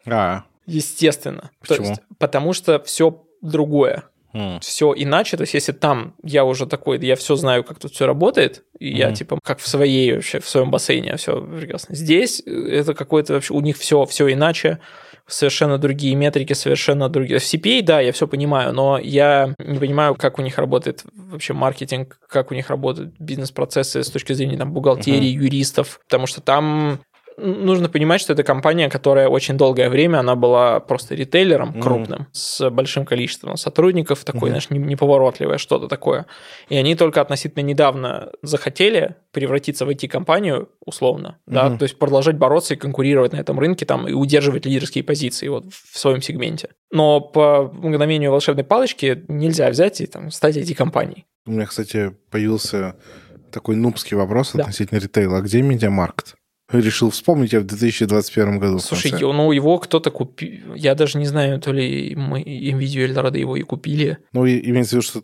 А, Естественно. Почему? То есть, потому что все другое. Mm. Все иначе, то есть если там я уже такой, я все знаю, как тут все работает, и mm. я типа как в своей вообще в своем бассейне все прекрасно. Здесь это какой-то вообще у них все все иначе, совершенно другие метрики, совершенно другие. В CPA, да, я все понимаю, но я не понимаю, как у них работает вообще маркетинг, как у них работают бизнес-процессы с точки зрения там бухгалтерии, uh-huh. юристов, потому что там нужно понимать, что это компания, которая очень долгое время, она была просто ритейлером mm-hmm. крупным, с большим количеством сотрудников, такой, mm-hmm. знаешь, неповоротливое что-то такое. И они только относительно недавно захотели превратиться в IT-компанию, условно, mm-hmm. да, то есть продолжать бороться и конкурировать на этом рынке там и удерживать лидерские позиции вот в своем сегменте. Но по мгновению волшебной палочки нельзя взять и там стать IT-компанией. У меня, кстати, появился такой нубский вопрос да. относительно ритейла. А где медиамаркт? Решил вспомнить я в 2021 году. Слушай, ну его кто-то купил. Я даже не знаю, то ли мы NVIDIA или Eldorado его и купили. Ну, имеется в виду, что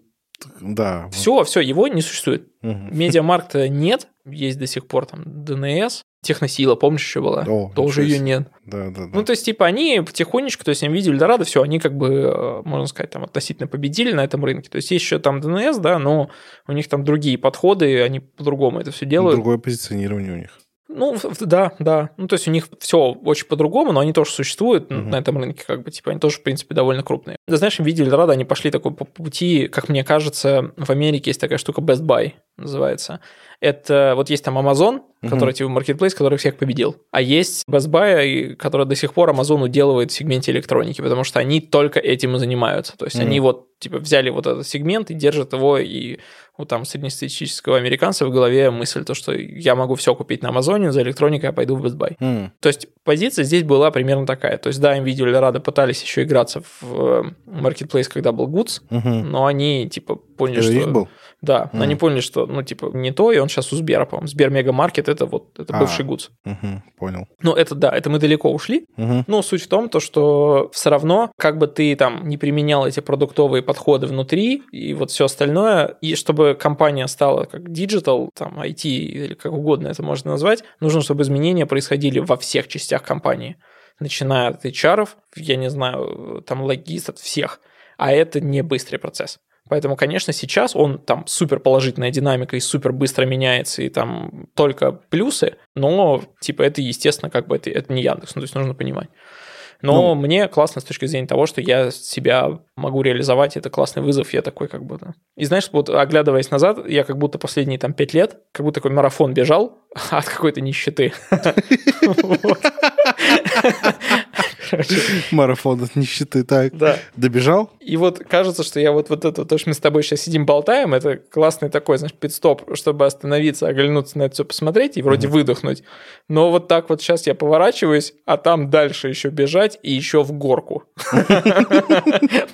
да. Все, все, его не существует. Угу. Медиамаркта нет, есть до сих пор там ДНС, Техносила, помнишь, еще была? О, Тоже ее нет. Да, да, да. Ну, то есть, типа, они потихонечку, то есть, им видели Эльдорадо, все, они как бы, э, можно сказать, там относительно победили на этом рынке. То есть, есть еще там ДНС, да, но у них там другие подходы, они по-другому это все делают. Другое позиционирование у них. Ну, да, да. Ну, то есть у них все очень по-другому, но они тоже существуют uh-huh. на этом рынке, как бы, типа, они тоже, в принципе, довольно крупные. Да, знаешь, видели Eldorado, они пошли такой по пути, как мне кажется, в Америке есть такая штука Best Buy, называется. Это вот есть там Amazon, uh-huh. который типа marketplace, который всех победил. А есть Best Buy, который до сих пор Amazon уделывает в сегменте электроники, потому что они только этим и занимаются. То есть uh-huh. они вот типа взяли вот этот сегмент и держат его, и у там среднестатистического американца в голове мысль, то, что я могу все купить на Амазоне, за электроникой я пойду в Best Buy. М. То есть позиция здесь была примерно такая. То есть да, NVIDIA или Rada пытались еще играться в э, маркетплейс, когда был Goods, uh-huh. но они типа поняли, Это что... был? Да, м. они поняли, что, ну, типа, не то, и он сейчас у Сбера, по-моему. Сбер Мегамаркет – это вот, это а, бывший Goods. Угу, понял. Ну, это да, это мы далеко ушли. Угу. Но суть в том, то, что все равно, как бы ты там не применял эти продуктовые подходы внутри и вот все остальное, и чтобы компания стала как digital, там, IT или как угодно это можно назвать, нужно, чтобы изменения происходили во всех частях компании начиная от HR, я не знаю, там логист, от всех. А это не быстрый процесс. Поэтому, конечно, сейчас он там супер положительная динамика и супер быстро меняется, и там только плюсы, но типа это, естественно, как бы это, это не Яндекс, ну, то есть нужно понимать. Но ну, мне классно с точки зрения того, что я себя могу реализовать, это классный вызов, я такой как бы... И знаешь, вот оглядываясь назад, я как будто последние там пять лет, как будто такой марафон бежал от какой-то нищеты. Марафон от нищеты, так. Да. Добежал? И вот кажется, что я вот, вот это, то, что мы с тобой сейчас сидим болтаем, это классный такой, знаешь, пит-стоп, чтобы остановиться, оглянуться на это все посмотреть и вроде mm-hmm. выдохнуть. Но вот так вот сейчас я поворачиваюсь, а там дальше еще бежать и еще в горку.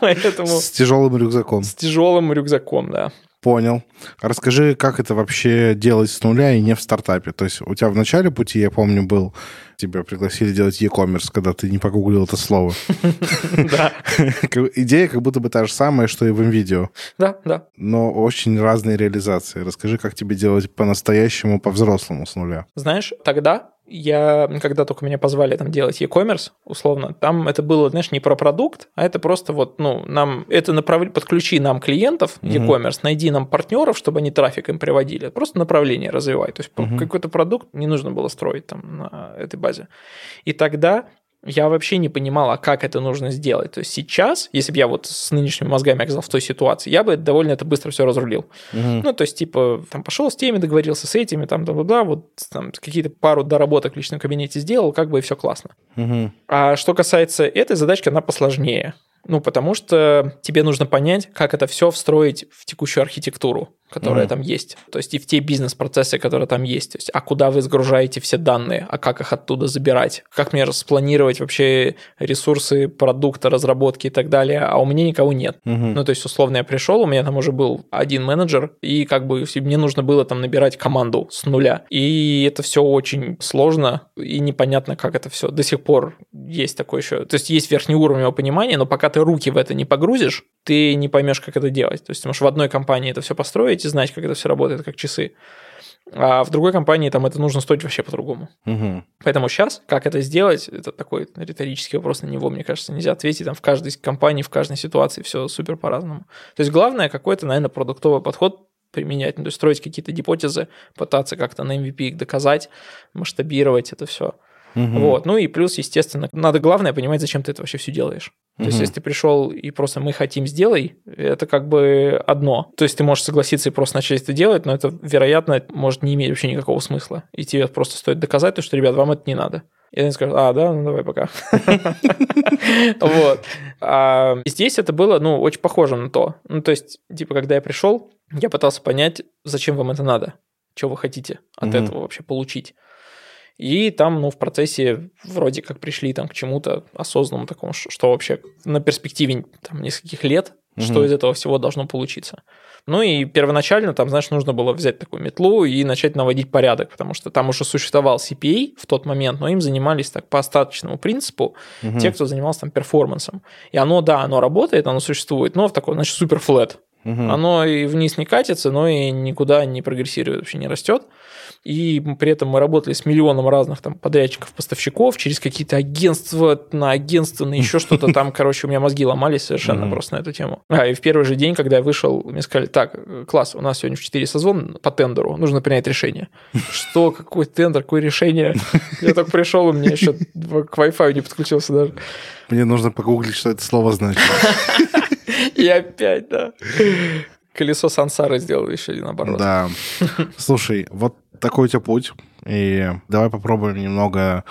С тяжелым рюкзаком. С тяжелым рюкзаком, да. Понял. Расскажи, как это вообще делать с нуля и не в стартапе? То есть у тебя в начале пути, я помню, был, тебя пригласили делать e-commerce, когда ты не погуглил это слово. Да. Идея как будто бы та же самая, что и в видео. Да, да. Но очень разные реализации. Расскажи, как тебе делать по-настоящему, по-взрослому с нуля. Знаешь, тогда я, когда только меня позвали там делать e-commerce, условно, там это было, знаешь, не про продукт, а это просто вот, ну, нам это направление, подключи нам клиентов e-commerce, найди нам партнеров, чтобы они трафик им приводили. Просто направление развивай. То есть uh какой-то продукт не нужно было строить там на этой базе. И тогда я вообще не понимал, а как это нужно сделать. То есть сейчас, если бы я вот с нынешними мозгами оказался в той ситуации, я бы довольно это быстро все разрулил. Угу. Ну, то есть, типа, там пошел с теми, договорился с этими, там, да, да, вот там какие-то пару доработок в личном кабинете сделал, как бы и все классно. Угу. А что касается этой задачки, она посложнее. Ну, потому что тебе нужно понять, как это все встроить в текущую архитектуру которая mm-hmm. там есть, то есть и в те бизнес-процессы, которые там есть, то есть а куда вы сгружаете все данные, а как их оттуда забирать, как мне распланировать вообще ресурсы продукта, разработки и так далее, а у меня никого нет. Mm-hmm. Ну, то есть, условно, я пришел, у меня там уже был один менеджер, и как бы мне нужно было там набирать команду с нуля, и это все очень сложно, и непонятно, как это все до сих пор есть такое еще, то есть есть верхний уровень его понимания, но пока ты руки в это не погрузишь, ты не поймешь, как это делать. То есть ты можешь в одной компании это все построить и знать, как это все работает, как часы. А в другой компании там это нужно стоить вообще по-другому. Угу. Поэтому сейчас, как это сделать, это такой риторический вопрос, на него, мне кажется, нельзя ответить. Там в каждой компании, в каждой ситуации все супер по-разному. То есть главное какой-то, наверное, продуктовый подход применять, ну, то есть строить какие-то гипотезы, пытаться как-то на MVP их доказать, масштабировать это все. Угу. Вот. Ну и плюс, естественно, надо главное понимать, зачем ты это вообще все делаешь. То есть, если ты пришел и просто мы хотим сделай, это как бы одно. То есть ты можешь согласиться и просто начать это делать, но это, вероятно, может не иметь вообще никакого смысла. И тебе просто стоит доказать, то, что, ребят, вам это не надо. И они скажут, а, да, ну давай пока. Вот. А здесь это было, ну, очень похоже на то. Ну, то есть, типа, когда я пришел, я пытался понять, зачем вам это надо, что вы хотите от этого вообще получить. И там, ну, в процессе вроде как пришли там к чему-то осознанному такому, что вообще на перспективе там нескольких лет, угу. что из этого всего должно получиться. Ну и первоначально там, знаешь, нужно было взять такую метлу и начать наводить порядок, потому что там уже существовал CPA в тот момент, но им занимались так по остаточному принципу угу. те, кто занимался там перформансом. И оно, да, оно работает, оно существует, но в такой, значит, супер флет. Угу. Оно и вниз не катится, но и никуда не прогрессирует, вообще не растет. И при этом мы работали с миллионом разных там подрядчиков, поставщиков, через какие-то агентства, на агентство, на еще что-то там, короче, у меня мозги ломались совершенно просто на эту тему. А, и в первый же день, когда я вышел, мне сказали, так, класс, у нас сегодня в 4 созвон по тендеру, нужно принять решение. Что, какой тендер, какое решение? Я только пришел, у меня еще к Wi-Fi не подключился даже. Мне нужно погуглить, что это слово значит. И опять, да. Колесо сансары сделал еще один оборот. Да. Слушай, вот такой у тебя путь. И давай попробуем немного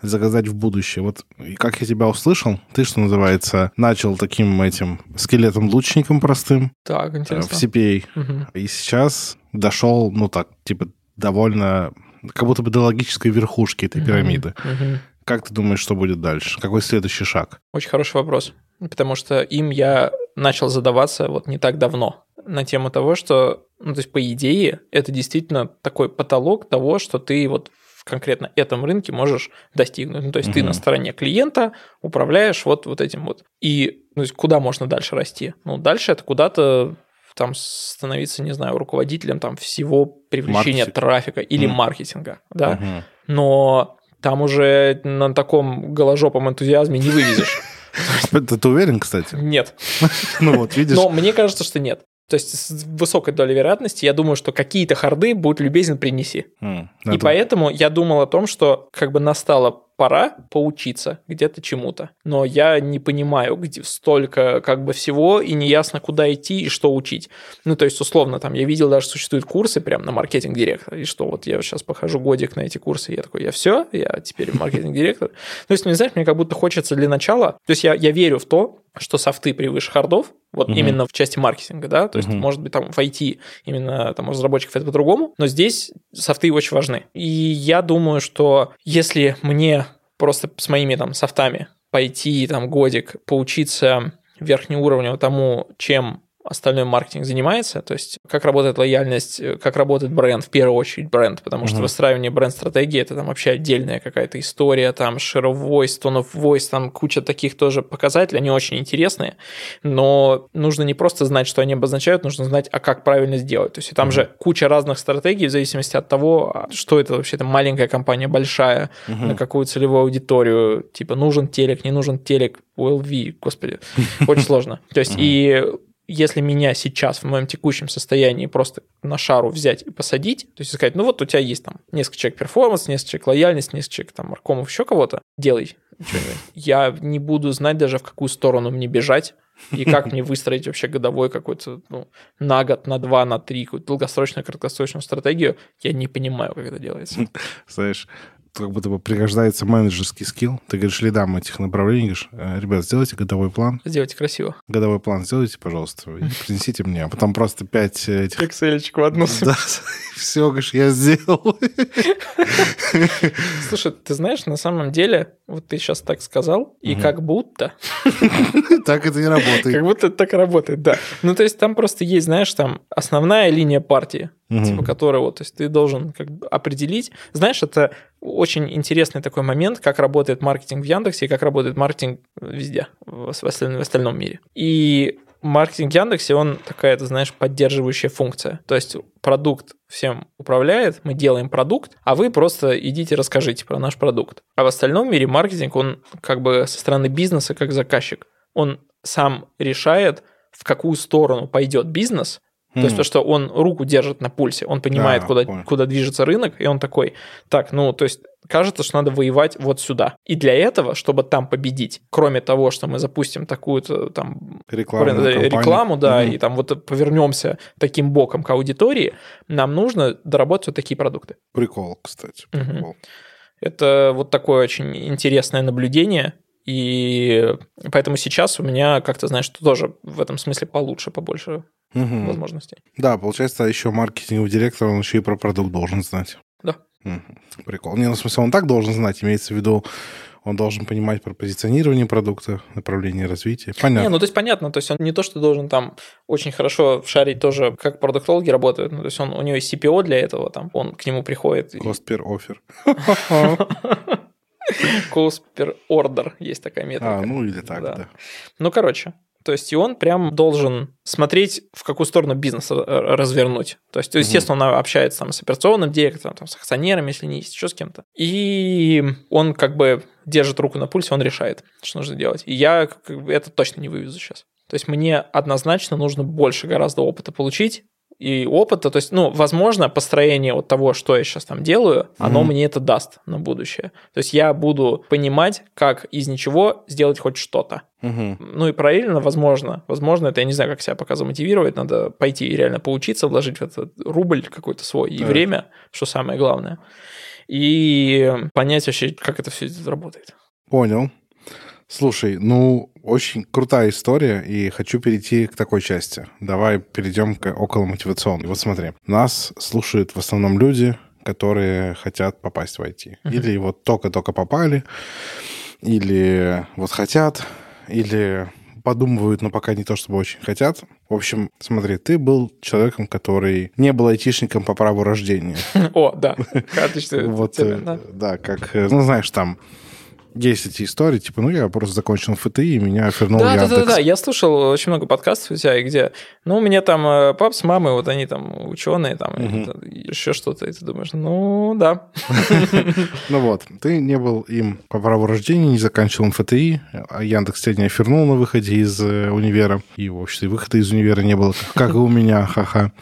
заказать в будущее. Вот как я тебя услышал, ты, что называется, начал таким этим скелетом-лучником простым. Так, э, интересно. В CPA. Угу. И сейчас дошел, ну так, типа, довольно как будто бы до логической верхушки этой пирамиды. Угу. Как ты думаешь, что будет дальше? Какой следующий шаг? Очень хороший вопрос, потому что им я начал задаваться вот не так давно. На тему того, что, ну, то есть, по идее, это действительно такой потолок того, что ты вот в конкретно этом рынке можешь достигнуть. Ну, то есть, угу. ты на стороне клиента управляешь вот, вот этим вот. И ну, то есть, куда можно дальше расти? Ну, дальше это куда-то там становиться, не знаю, руководителем там всего привлечения Маркетинг. трафика или mm. маркетинга, да. Угу. Но там уже на таком голожопом энтузиазме не вывезешь. Ты уверен, кстати? Нет. Ну вот, видишь. Но мне кажется, что нет. То есть с высокой долей вероятности я думаю, что какие-то харды будут любезен принеси. Mm, и это... поэтому я думал о том, что как бы настало пора поучиться где-то чему-то. Но я не понимаю, где столько как бы всего, и неясно, куда идти и что учить. Ну, то есть, условно, там, я видел, даже существуют курсы прям на маркетинг-директора, и что вот я сейчас похожу годик на эти курсы, и я такой, я все, я теперь маркетинг-директор. То есть, не знаешь, мне как будто хочется для начала, то есть я, я верю в то, что софты превыше хардов, вот угу. именно в части маркетинга, да, то есть, угу. может быть, там в IT именно там у разработчиков это по-другому, но здесь софты очень важны. И я думаю, что если мне просто с моими там софтами пойти там годик поучиться верхнеуровневому тому, чем остальной маркетинг занимается, то есть как работает лояльность, как работает бренд, в первую очередь бренд, потому uh-huh. что выстраивание бренд-стратегии это там вообще отдельная какая-то история, там share of voice, tone of voice, там куча таких тоже показателей, они очень интересные, но нужно не просто знать, что они обозначают, нужно знать, а как правильно сделать, то есть там uh-huh. же куча разных стратегий в зависимости от того, а что это вообще, это маленькая компания, большая, uh-huh. на какую целевую аудиторию, типа нужен телек, не нужен телек, OLV, господи, очень сложно. То есть и если меня сейчас в моем текущем состоянии просто на шару взять и посадить, то есть сказать, ну вот у тебя есть там несколько человек перформанс, несколько человек лояльность, несколько человек там маркомов, еще кого-то, делай что-нибудь. Я не буду знать даже, в какую сторону мне бежать, и как мне выстроить вообще годовой какой-то ну, на год, на два, на три, какую-то долгосрочную, краткосрочную стратегию, я не понимаю, как это делается. Знаешь, как будто бы пригождается менеджерский скилл. Ты говоришь лидам этих направлений, говоришь, «Э, ребят, сделайте годовой план. Сделайте красиво. Годовой план сделайте, пожалуйста, и принесите мне. А потом просто пять этих... excel в одну. Да, все, говоришь, я сделал. Слушай, ты знаешь, на самом деле, вот ты сейчас так сказал, и как будто... Так это не работает. Как будто так работает, да. Ну, то есть там просто есть, знаешь, там основная линия партии, типа, которая вот, то есть ты должен как бы определить. Знаешь, это очень интересный такой момент, как работает маркетинг в Яндексе и как работает маркетинг везде, в остальном мире. И маркетинг Яндексе, он такая, ты знаешь, поддерживающая функция. То есть продукт всем управляет, мы делаем продукт, а вы просто идите расскажите про наш продукт. А в остальном мире маркетинг, он как бы со стороны бизнеса, как заказчик, он сам решает, в какую сторону пойдет бизнес, то есть то, что он руку держит на пульсе, он понимает, а, куда, куда движется рынок, и он такой, так, ну, то есть кажется, что надо воевать вот сюда. И для этого, чтобы там победить, кроме того, что мы запустим такую-то там рекламу, рекламу да, mm и там вот повернемся таким боком к аудитории, нам нужно доработать вот такие продукты. Прикол, кстати. Прикол. Угу. Это вот такое очень интересное наблюдение, и поэтому сейчас у меня, как то знаешь, тоже в этом смысле получше, побольше угу. возможностей. Да, получается, еще маркетинговый директор, он еще и про продукт должен знать. Да. Угу. Прикол. Не, ну, в смысле, он так должен знать, имеется в виду, он должен понимать про позиционирование продукта, направление развития. Понятно. Не, ну то есть понятно, то есть он не то, что должен там очень хорошо шарить тоже, как продуктологи работают, ну, то есть он, у него есть CPO для этого, там он к нему приходит. Cost per offer. Cost per order есть такая метрика. А, ну или так, да. да. Ну, короче, то есть и он прям должен смотреть, в какую сторону бизнес развернуть. То есть, естественно, он общается там, с операционным директором, там, с акционерами, если не есть, еще с кем-то. И он как бы держит руку на пульсе, он решает, что нужно делать. И я это точно не вывезу сейчас. То есть мне однозначно нужно больше гораздо опыта получить, и опыта. То есть, ну, возможно, построение вот того, что я сейчас там делаю, оно mm-hmm. мне это даст на будущее. То есть я буду понимать, как из ничего сделать хоть что-то. Mm-hmm. Ну и параллельно, возможно, возможно, это я не знаю, как себя пока замотивировать, надо пойти и реально поучиться, вложить в этот рубль какой-то свой и время, что самое главное, и понять вообще, как это все работает. Понял. Слушай, ну, очень крутая история, и хочу перейти к такой части. Давай перейдем к около мотивационной. Вот смотри, нас слушают в основном люди, которые хотят попасть в IT. Uh-huh. Или вот только-только попали, или вот хотят, или подумывают, но пока не то чтобы очень хотят. В общем, смотри, ты был человеком, который не был айтишником по праву рождения. О, да, карточный Вот, э, да, как, э, ну, знаешь, там есть эти истории, типа, ну, я просто закончил ФТИ, и меня вернул да, Яндекс. Да, да, да, я слушал очень много подкастов у тебя, где, ну, у меня там э, пап с мамой, вот они там ученые, там, угу. еще что-то, и ты думаешь, ну, да. Ну вот, ты не был им по праву рождения, не заканчивал ФТИ, а Яндекс тебя не офернул на выходе из э, универа, и, в общем, выхода из универа не было, как и у меня, ха-ха.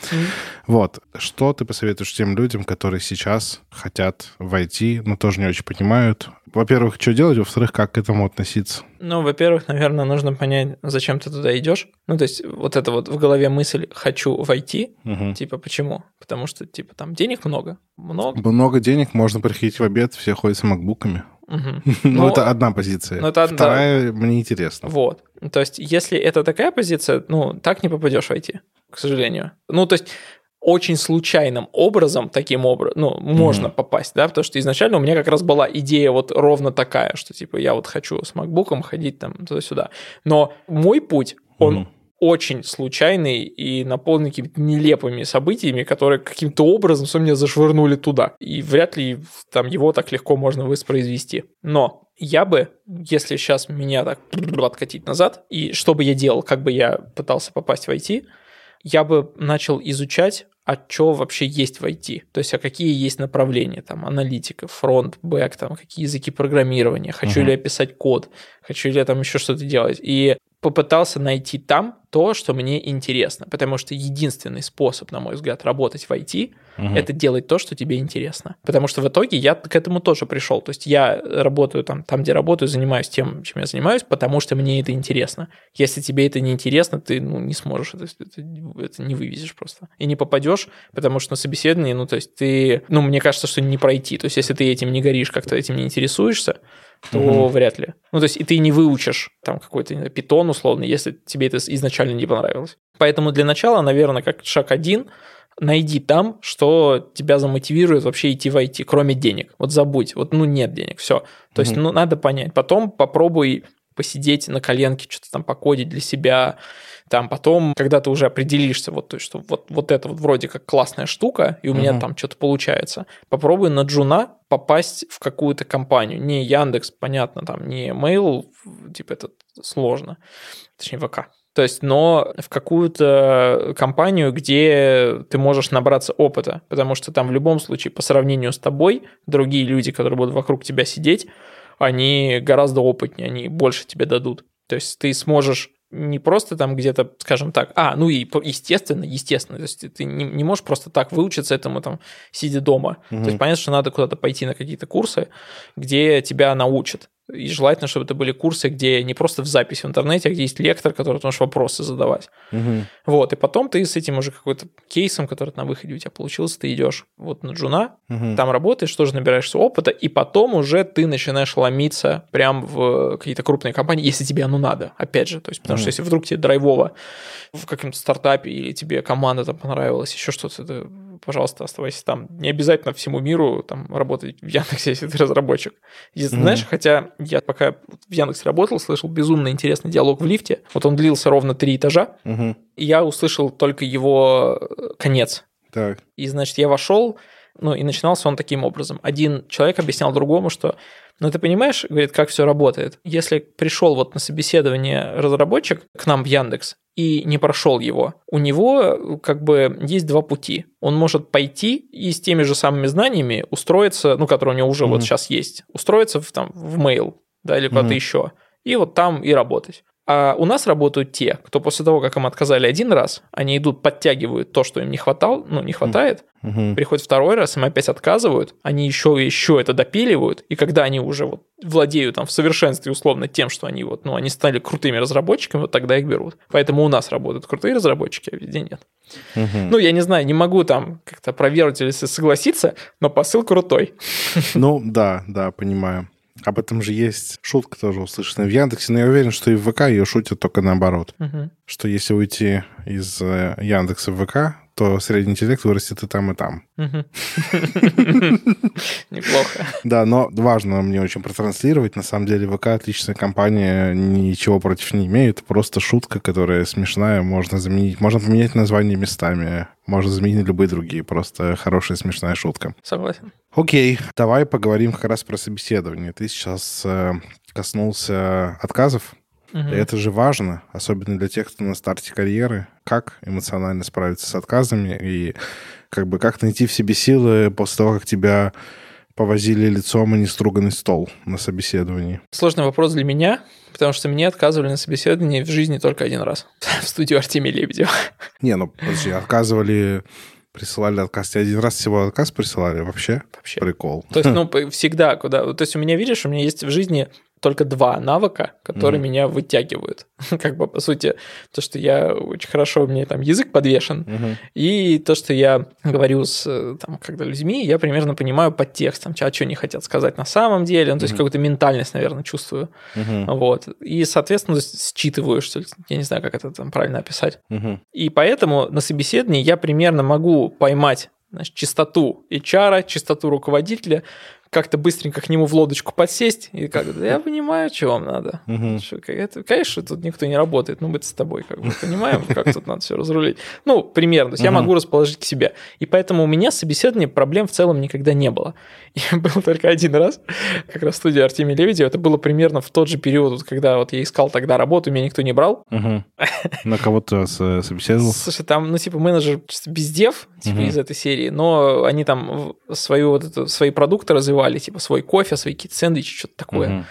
Вот, что ты посоветуешь тем людям, которые сейчас хотят войти, но тоже не очень понимают, во-первых, что делать, во-вторых, как к этому относиться? Ну, во-первых, наверное, нужно понять, зачем ты туда идешь. Ну, то есть вот это вот в голове мысль «хочу войти», угу. типа почему? Потому что, типа, там денег много. Много. Много денег, можно приходить в обед, все ходят с макбуками. Угу. ну, это одна позиция. Ну, это Вторая да. мне интересна. Вот. То есть, если это такая позиция, ну, так не попадешь войти, к сожалению. Ну, то есть, очень случайным образом, таким образом, ну, можно mm-hmm. попасть, да, потому что изначально у меня как раз была идея вот ровно такая, что типа я вот хочу с MacBook ходить там туда-сюда. Но мой путь, он mm-hmm. очень случайный и наполнен какими-то нелепыми событиями, которые каким-то образом все меня зашвырнули туда. И вряд ли там его так легко можно воспроизвести. Но я бы, если сейчас меня так откатить назад, и что бы я делал, как бы я пытался попасть в IT, я бы начал изучать а что вообще есть в IT, то есть а какие есть направления, там, аналитика, фронт, бэк, там, какие языки программирования, хочу uh-huh. ли я писать код, хочу ли я там еще что-то делать. И попытался найти там то, что мне интересно, потому что единственный способ, на мой взгляд, работать в IT угу. это делать то, что тебе интересно. Потому что в итоге я к этому тоже пришел. То есть я работаю там, там, где работаю, занимаюсь тем, чем я занимаюсь, потому что мне это интересно. Если тебе это не интересно, ты ну, не сможешь это, это, это не вывезешь просто. И не попадешь, потому что на собеседовании, ну, то есть ты, ну, мне кажется, что не пройти. То есть если ты этим не горишь, как-то этим не интересуешься, то угу. вряд ли. Ну, то есть и ты не выучишь там какой-то питон условно, если тебе это изначально не понравилось. Поэтому для начала, наверное, как шаг один, найди там, что тебя замотивирует вообще идти в IT, кроме денег. Вот забудь, вот ну нет денег, все. То есть, ну надо понять. Потом попробуй посидеть на коленке, что-то там покодить для себя, там потом, когда ты уже определишься, вот, то что вот, вот это вот вроде как классная штука, и у меня там что-то получается, попробуй на джуна попасть в какую-то компанию. Не Яндекс, понятно, там, не Mail, типа это сложно, точнее ВК. То есть, но в какую-то компанию, где ты можешь набраться опыта, потому что там в любом случае по сравнению с тобой другие люди, которые будут вокруг тебя сидеть, они гораздо опытнее, они больше тебе дадут. То есть ты сможешь не просто там где-то, скажем так, а, ну и естественно, естественно, то есть ты не, не можешь просто так выучиться этому там, сидя дома. Угу. То есть понятно, что надо куда-то пойти на какие-то курсы, где тебя научат. И желательно, чтобы это были курсы, где не просто в записи в интернете, а где есть лектор, который ты можешь вопросы задавать. Угу. Вот, и потом ты с этим уже какой-то кейсом, который на выходе у тебя получился, ты идешь вот на джуна, угу. там работаешь, тоже набираешься опыта, и потом уже ты начинаешь ломиться прям в какие-то крупные компании, если тебе оно надо, опять же. То есть, потому угу. что если вдруг тебе драйвово в каком-то стартапе или тебе команда там понравилась, еще что-то, это пожалуйста, оставайся там. Не обязательно всему миру там работать в Яндексе, если ты разработчик. И, mm-hmm. Знаешь, хотя я пока в Яндексе работал, слышал безумно интересный диалог в лифте. Вот он длился ровно три этажа, mm-hmm. и я услышал только его э, конец. Так. И, значит, я вошел, ну, и начинался он таким образом. Один человек объяснял другому, что но ты понимаешь, говорит, как все работает? Если пришел вот на собеседование разработчик к нам в Яндекс и не прошел его, у него как бы есть два пути. Он может пойти и с теми же самыми знаниями устроиться, ну, которые у него уже mm-hmm. вот сейчас есть, устроиться в, там, в mail, да, или куда-то mm-hmm. еще, и вот там и работать. А у нас работают те, кто после того, как им отказали один раз, они идут, подтягивают то, что им не хватало, ну, не хватает, угу. приходят второй раз, им опять отказывают, они еще и еще это допиливают, и когда они уже вот владеют там в совершенстве условно тем, что они вот, ну, они стали крутыми разработчиками, вот тогда их берут. Поэтому у нас работают крутые разработчики, а везде нет. Угу. Ну, я не знаю, не могу там как-то проверить или согласиться, но посыл крутой. Ну, да, да, понимаю. Об этом же есть шутка тоже услышанная в Яндексе, но я уверен, что и в ВК ее шутят только наоборот. Угу. Что если уйти из э, Яндекса в ВК, то средний интеллект вырастет и там, и там. Неплохо. Да, но важно мне очень протранслировать. На самом деле ВК отличная компания, ничего против не имеет. Просто шутка, которая смешная, можно заменить. Можно поменять название местами. Можно заменить любые другие. Просто хорошая смешная шутка. Согласен. Окей, давай поговорим как раз про собеседование. Ты сейчас э, коснулся отказов. Угу. Это же важно, особенно для тех, кто на старте карьеры, как эмоционально справиться с отказами и как бы как найти в себе силы после того, как тебя повозили лицом и неструганный стол на собеседовании? Сложный вопрос для меня, потому что мне отказывали на собеседовании в жизни только один раз в студию Артемия Лебедева. Не, ну подожди, отказывали присылали отказ. Тебе один раз всего отказ присылали вообще? Вообще. Прикол. То есть, ну, всегда куда... То есть у меня, видишь, у меня есть в жизни только два навыка, которые mm. меня вытягивают. как бы, по сути, то, что я очень хорошо, мне там язык подвешен, mm-hmm. и то, что я говорю с там, когда людьми, я примерно понимаю под текстом, а что они хотят сказать на самом деле, ну, то есть mm-hmm. какую-то ментальность, наверное, чувствую. Mm-hmm. Вот. И, соответственно, считываю, что я не знаю, как это там правильно описать. Mm-hmm. И поэтому на собеседовании я примерно могу поймать значит, чистоту HR, чистоту руководителя, как-то быстренько к нему в лодочку подсесть и как да я понимаю, что вам надо. Угу. Что, это, конечно, тут никто не работает, ну мы с тобой как бы понимаем, как тут надо все разрулить. Ну, примерно, то есть угу. я могу расположить к себе. И поэтому у меня собеседование проблем в целом никогда не было. И был только один раз, как раз в студии Артемия Лебедева, это было примерно в тот же период, когда вот я искал тогда работу, меня никто не брал. Угу. На кого-то собеседовал? Слушай, там, ну, типа, менеджер без дев, типа, угу. из этой серии, но они там свою, вот это, свои продукты развивали, типа, свой кофе, свои какие-то сэндвичи, что-то такое. Угу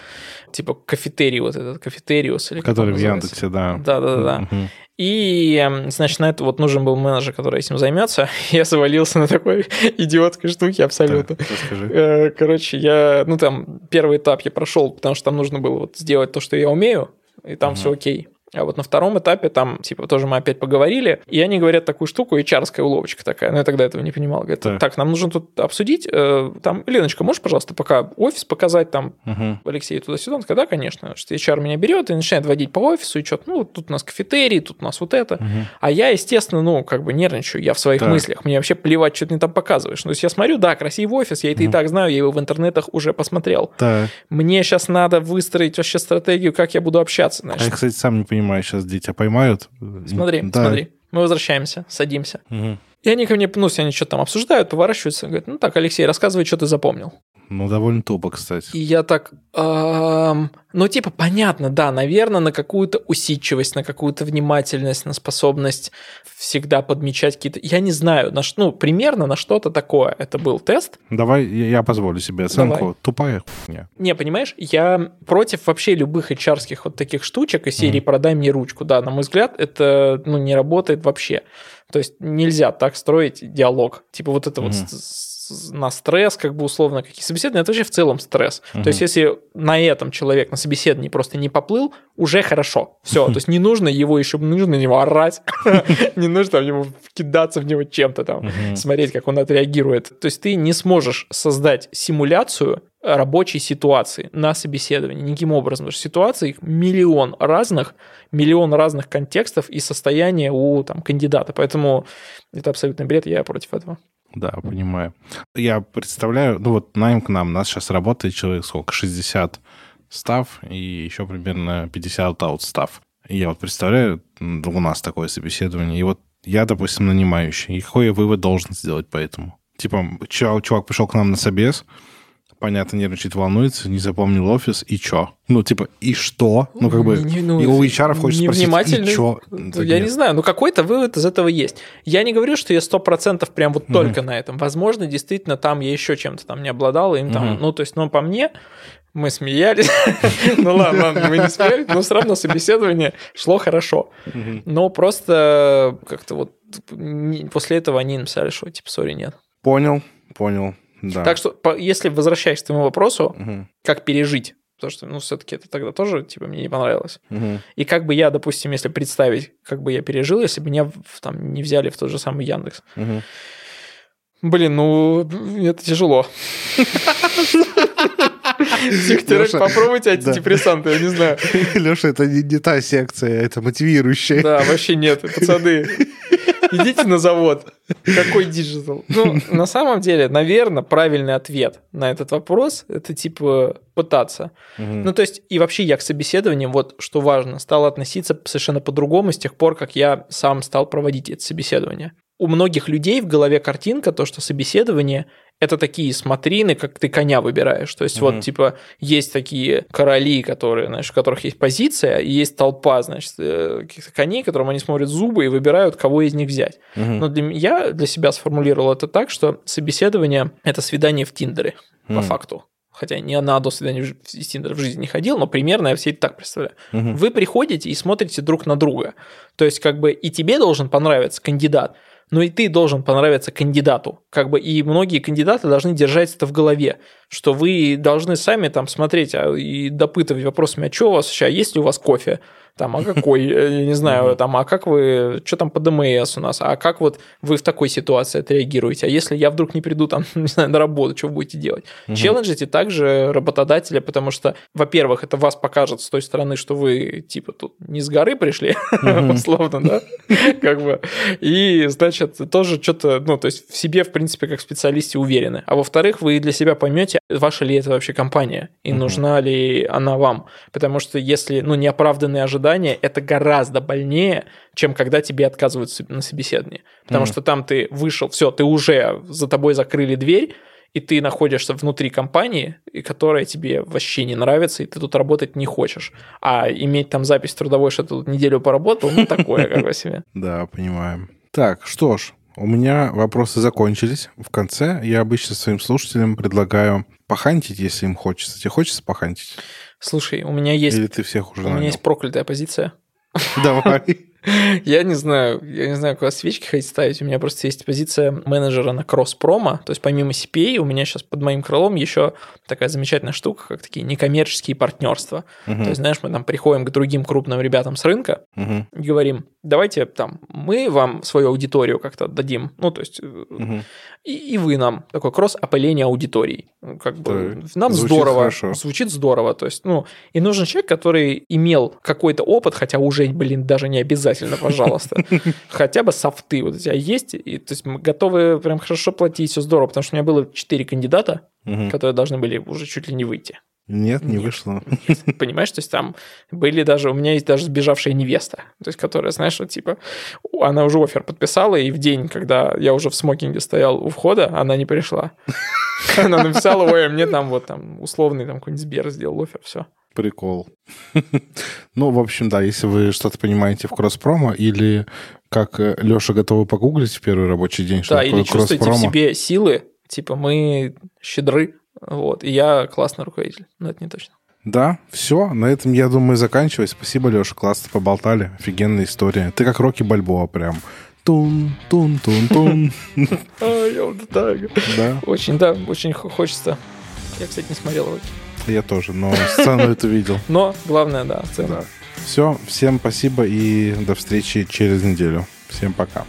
типа кафетерий вот этот, кафетериус. Или Который в Яндексе, да. Да-да-да. Угу. И, эм, значит, на это вот нужен был менеджер, который этим займется. Я завалился на такой идиотской штуке абсолютно. Расскажи. Э, короче, я, ну там, первый этап я прошел, потому что там нужно было вот сделать то, что я умею, и там угу. все окей. А вот на втором этапе там, типа, тоже мы опять поговорили, и они говорят такую штуку, hr уловочка такая, но я тогда этого не понимал. Говорят, так, так нам нужно тут обсудить, э, там, Леночка, можешь, пожалуйста, пока офис показать там, угу. Алексей туда-сюда? Он сказал, да, конечно, что HR меня берет и начинает водить по офису, и что-то, ну, тут у нас кафетерий, тут у нас вот это. Угу. А я, естественно, ну, как бы нервничаю, я в своих так. мыслях, мне вообще плевать, что ты мне там показываешь. Ну, то есть я смотрю, да, красивый офис, я это угу. и так знаю, я его в интернетах уже посмотрел. Так. Мне сейчас надо выстроить вообще стратегию, как я буду общаться. Значит. А я, кстати, сам не понимаю, сейчас дитя поймают. Смотри, да. смотри. Мы возвращаемся, садимся. Угу. И они ко мне, ну, они что-то там обсуждают, поворачиваются, говорят, ну так, Алексей, рассказывай, что ты запомнил. Ну, довольно тупо, кстати. И я так, эм, ну, типа, понятно, да, наверное, на какую-то усидчивость, на какую-то внимательность, на способность всегда подмечать какие-то... Я не знаю, на ну, примерно на что-то такое. Это был тест. Давай, я позволю себе оценку. Давай. Тупая хуйня. Не, понимаешь, я против вообще любых hr вот таких штучек из серии mm. «продай мне ручку». Да, на мой взгляд, это, ну, не работает вообще. То есть нельзя так строить диалог. Типа вот это mm-hmm. вот на стресс, как бы условно, какие собеседования, это вообще в целом стресс. Uh-huh. То есть, если на этом человек на собеседовании просто не поплыл, уже хорошо. Все. То есть, не нужно его еще, нужно на него орать, не нужно ему кидаться в него чем-то там, смотреть, как он отреагирует. То есть, ты не сможешь создать симуляцию рабочей ситуации на собеседовании никаким образом. Потому что ситуаций миллион разных, миллион разных контекстов и состояния у там, кандидата. Поэтому это абсолютный бред, я против этого. Да, понимаю. Я представляю, ну вот найм к нам, нас сейчас работает человек сколько, 60 став и еще примерно 50 аутстав. Я вот представляю, у нас такое собеседование, и вот я, допустим, нанимающий, и какой я вывод должен сделать по этому? Типа, чувак пришел к нам на собес, понятно, нервничает, волнуется, не запомнил офис, и чё? Ну, типа, и что? Ну, как бы, не, ну, и у HR хочется спросить, и чё? Да я нет. не знаю, но какой-то вывод из этого есть. Я не говорю, что я сто процентов прям вот только на этом. Возможно, действительно, там я еще чем-то там не обладал, им там, ну, то есть, ну, по мне, мы смеялись. ну ладно, ладно, мы не смеялись, но все равно собеседование шло хорошо. Но просто как-то вот после этого они написали, что типа, сори, нет. Понял, понял. Да. Так что, если возвращаясь к твоему вопросу, угу. как пережить Потому что, ну, все-таки это тогда тоже, типа, мне не понравилось. Угу. И как бы я, допустим, если представить, как бы я пережил, если бы меня там не взяли в тот же самый Яндекс. Угу. Блин, ну, это тяжело. Психотерапия, попробуйте антидепрессанты, я не знаю. Леша, это не та секция, это мотивирующая. Да, вообще нет, пацаны. Идите на завод. Какой digital? Ну, на самом деле, наверное, правильный ответ на этот вопрос – это типа пытаться. Угу. Ну, то есть, и вообще я к собеседованиям, вот что важно, стал относиться совершенно по-другому с тех пор, как я сам стал проводить это собеседование. У многих людей в голове картинка, то, что собеседование это такие смотрины, как ты коня выбираешь. То есть, mm-hmm. вот, типа, есть такие короли, которые, знаешь, у которых есть позиция, и есть толпа, значит, э, каких-то коней, которым они смотрят зубы и выбирают, кого из них взять. Mm-hmm. Но для меня, для себя сформулировал это так, что собеседование – это свидание в Тиндере, mm-hmm. по факту хотя ни на одно свидание из Тиндера в жизни не ходил, но примерно я все это так представляю. Угу. Вы приходите и смотрите друг на друга. То есть, как бы и тебе должен понравиться кандидат, но и ты должен понравиться кандидату. Как бы и многие кандидаты должны держать это в голове, что вы должны сами там смотреть а, и допытывать вопросами, а что у вас сейчас, есть ли у вас кофе? Там, а какой, я не знаю, там, а как вы, что там по ДМС у нас, а как вот вы в такой ситуации отреагируете, а если я вдруг не приду там, не знаю, на работу, что вы будете делать? Челленджите также работодателя, потому что, во-первых, это вас покажет с той стороны, что вы, типа, тут не с горы пришли, условно, да, как бы, и, значит, тоже что-то, ну, то есть в себе, в принципе, как специалисте уверены, а во-вторых, вы для себя поймете, ваша ли это вообще компания, и нужна ли она вам, потому что если, ну, неоправданные ожидания ожидания, это гораздо больнее, чем когда тебе отказывают на собеседовании. Потому mm что там ты вышел, все, ты уже за тобой закрыли дверь, и ты находишься внутри компании, которая тебе вообще не нравится, и ты тут работать не хочешь. А иметь там запись трудовой, что ты тут неделю поработал, ну такое как бы себе. Да, понимаем. Так, что ж, у меня вопросы закончились. В конце я обычно своим слушателям предлагаю похантить, если им хочется. Тебе хочется похантить? Слушай, у меня есть... Или ты всех уже У нанял? меня есть проклятая позиция. Давай. Я не знаю, я не знаю, куда свечки хотите ставить. У меня просто есть позиция менеджера на кросс-промо. То есть помимо CPA у меня сейчас под моим крылом еще такая замечательная штука, как такие некоммерческие партнерства. Uh-huh. То есть, знаешь, мы там приходим к другим крупным ребятам с рынка uh-huh. и говорим, давайте там мы вам свою аудиторию как-то дадим. Ну, то есть uh-huh. и, и вы нам. Такое кросс-опыление аудиторий. Как бы да, нам звучит здорово. Хорошо. Звучит здорово. То есть, ну, и нужен человек, который имел какой-то опыт, хотя уже, блин, даже не обязательно обязательно, пожалуйста. Хотя бы софты вот у тебя есть, и, то есть мы готовы прям хорошо платить, все здорово, потому что у меня было 4 кандидата, которые должны были уже чуть ли не выйти. Нет, не Нет. вышло. Нет. Понимаешь, то есть там были даже, у меня есть даже сбежавшая невеста, то есть которая, знаешь, вот типа, она уже офер подписала, и в день, когда я уже в смокинге стоял у входа, она не пришла. Она написала, ой, а мне там вот там условный там какой-нибудь Сбер сделал офер, все. Прикол. ну, в общем, да, если вы что-то понимаете в кросс-промо или как э, Леша готовы погуглить в первый рабочий день, что да, такое или чувствуете в себе силы, типа мы щедры, вот, и я классный руководитель, но это не точно. Да, все, на этом, я думаю, заканчивать. Спасибо, Леша, классно поболтали, офигенная история. Ты как Рокки Бальбоа прям. Тун, тун, тун, тун. А, я вот так. Да. Очень, да, очень хочется. Я, кстати, не смотрел его. Я тоже, но сцену это видел. Но главное, да, сцена. Все, всем спасибо и до встречи через неделю. Всем пока.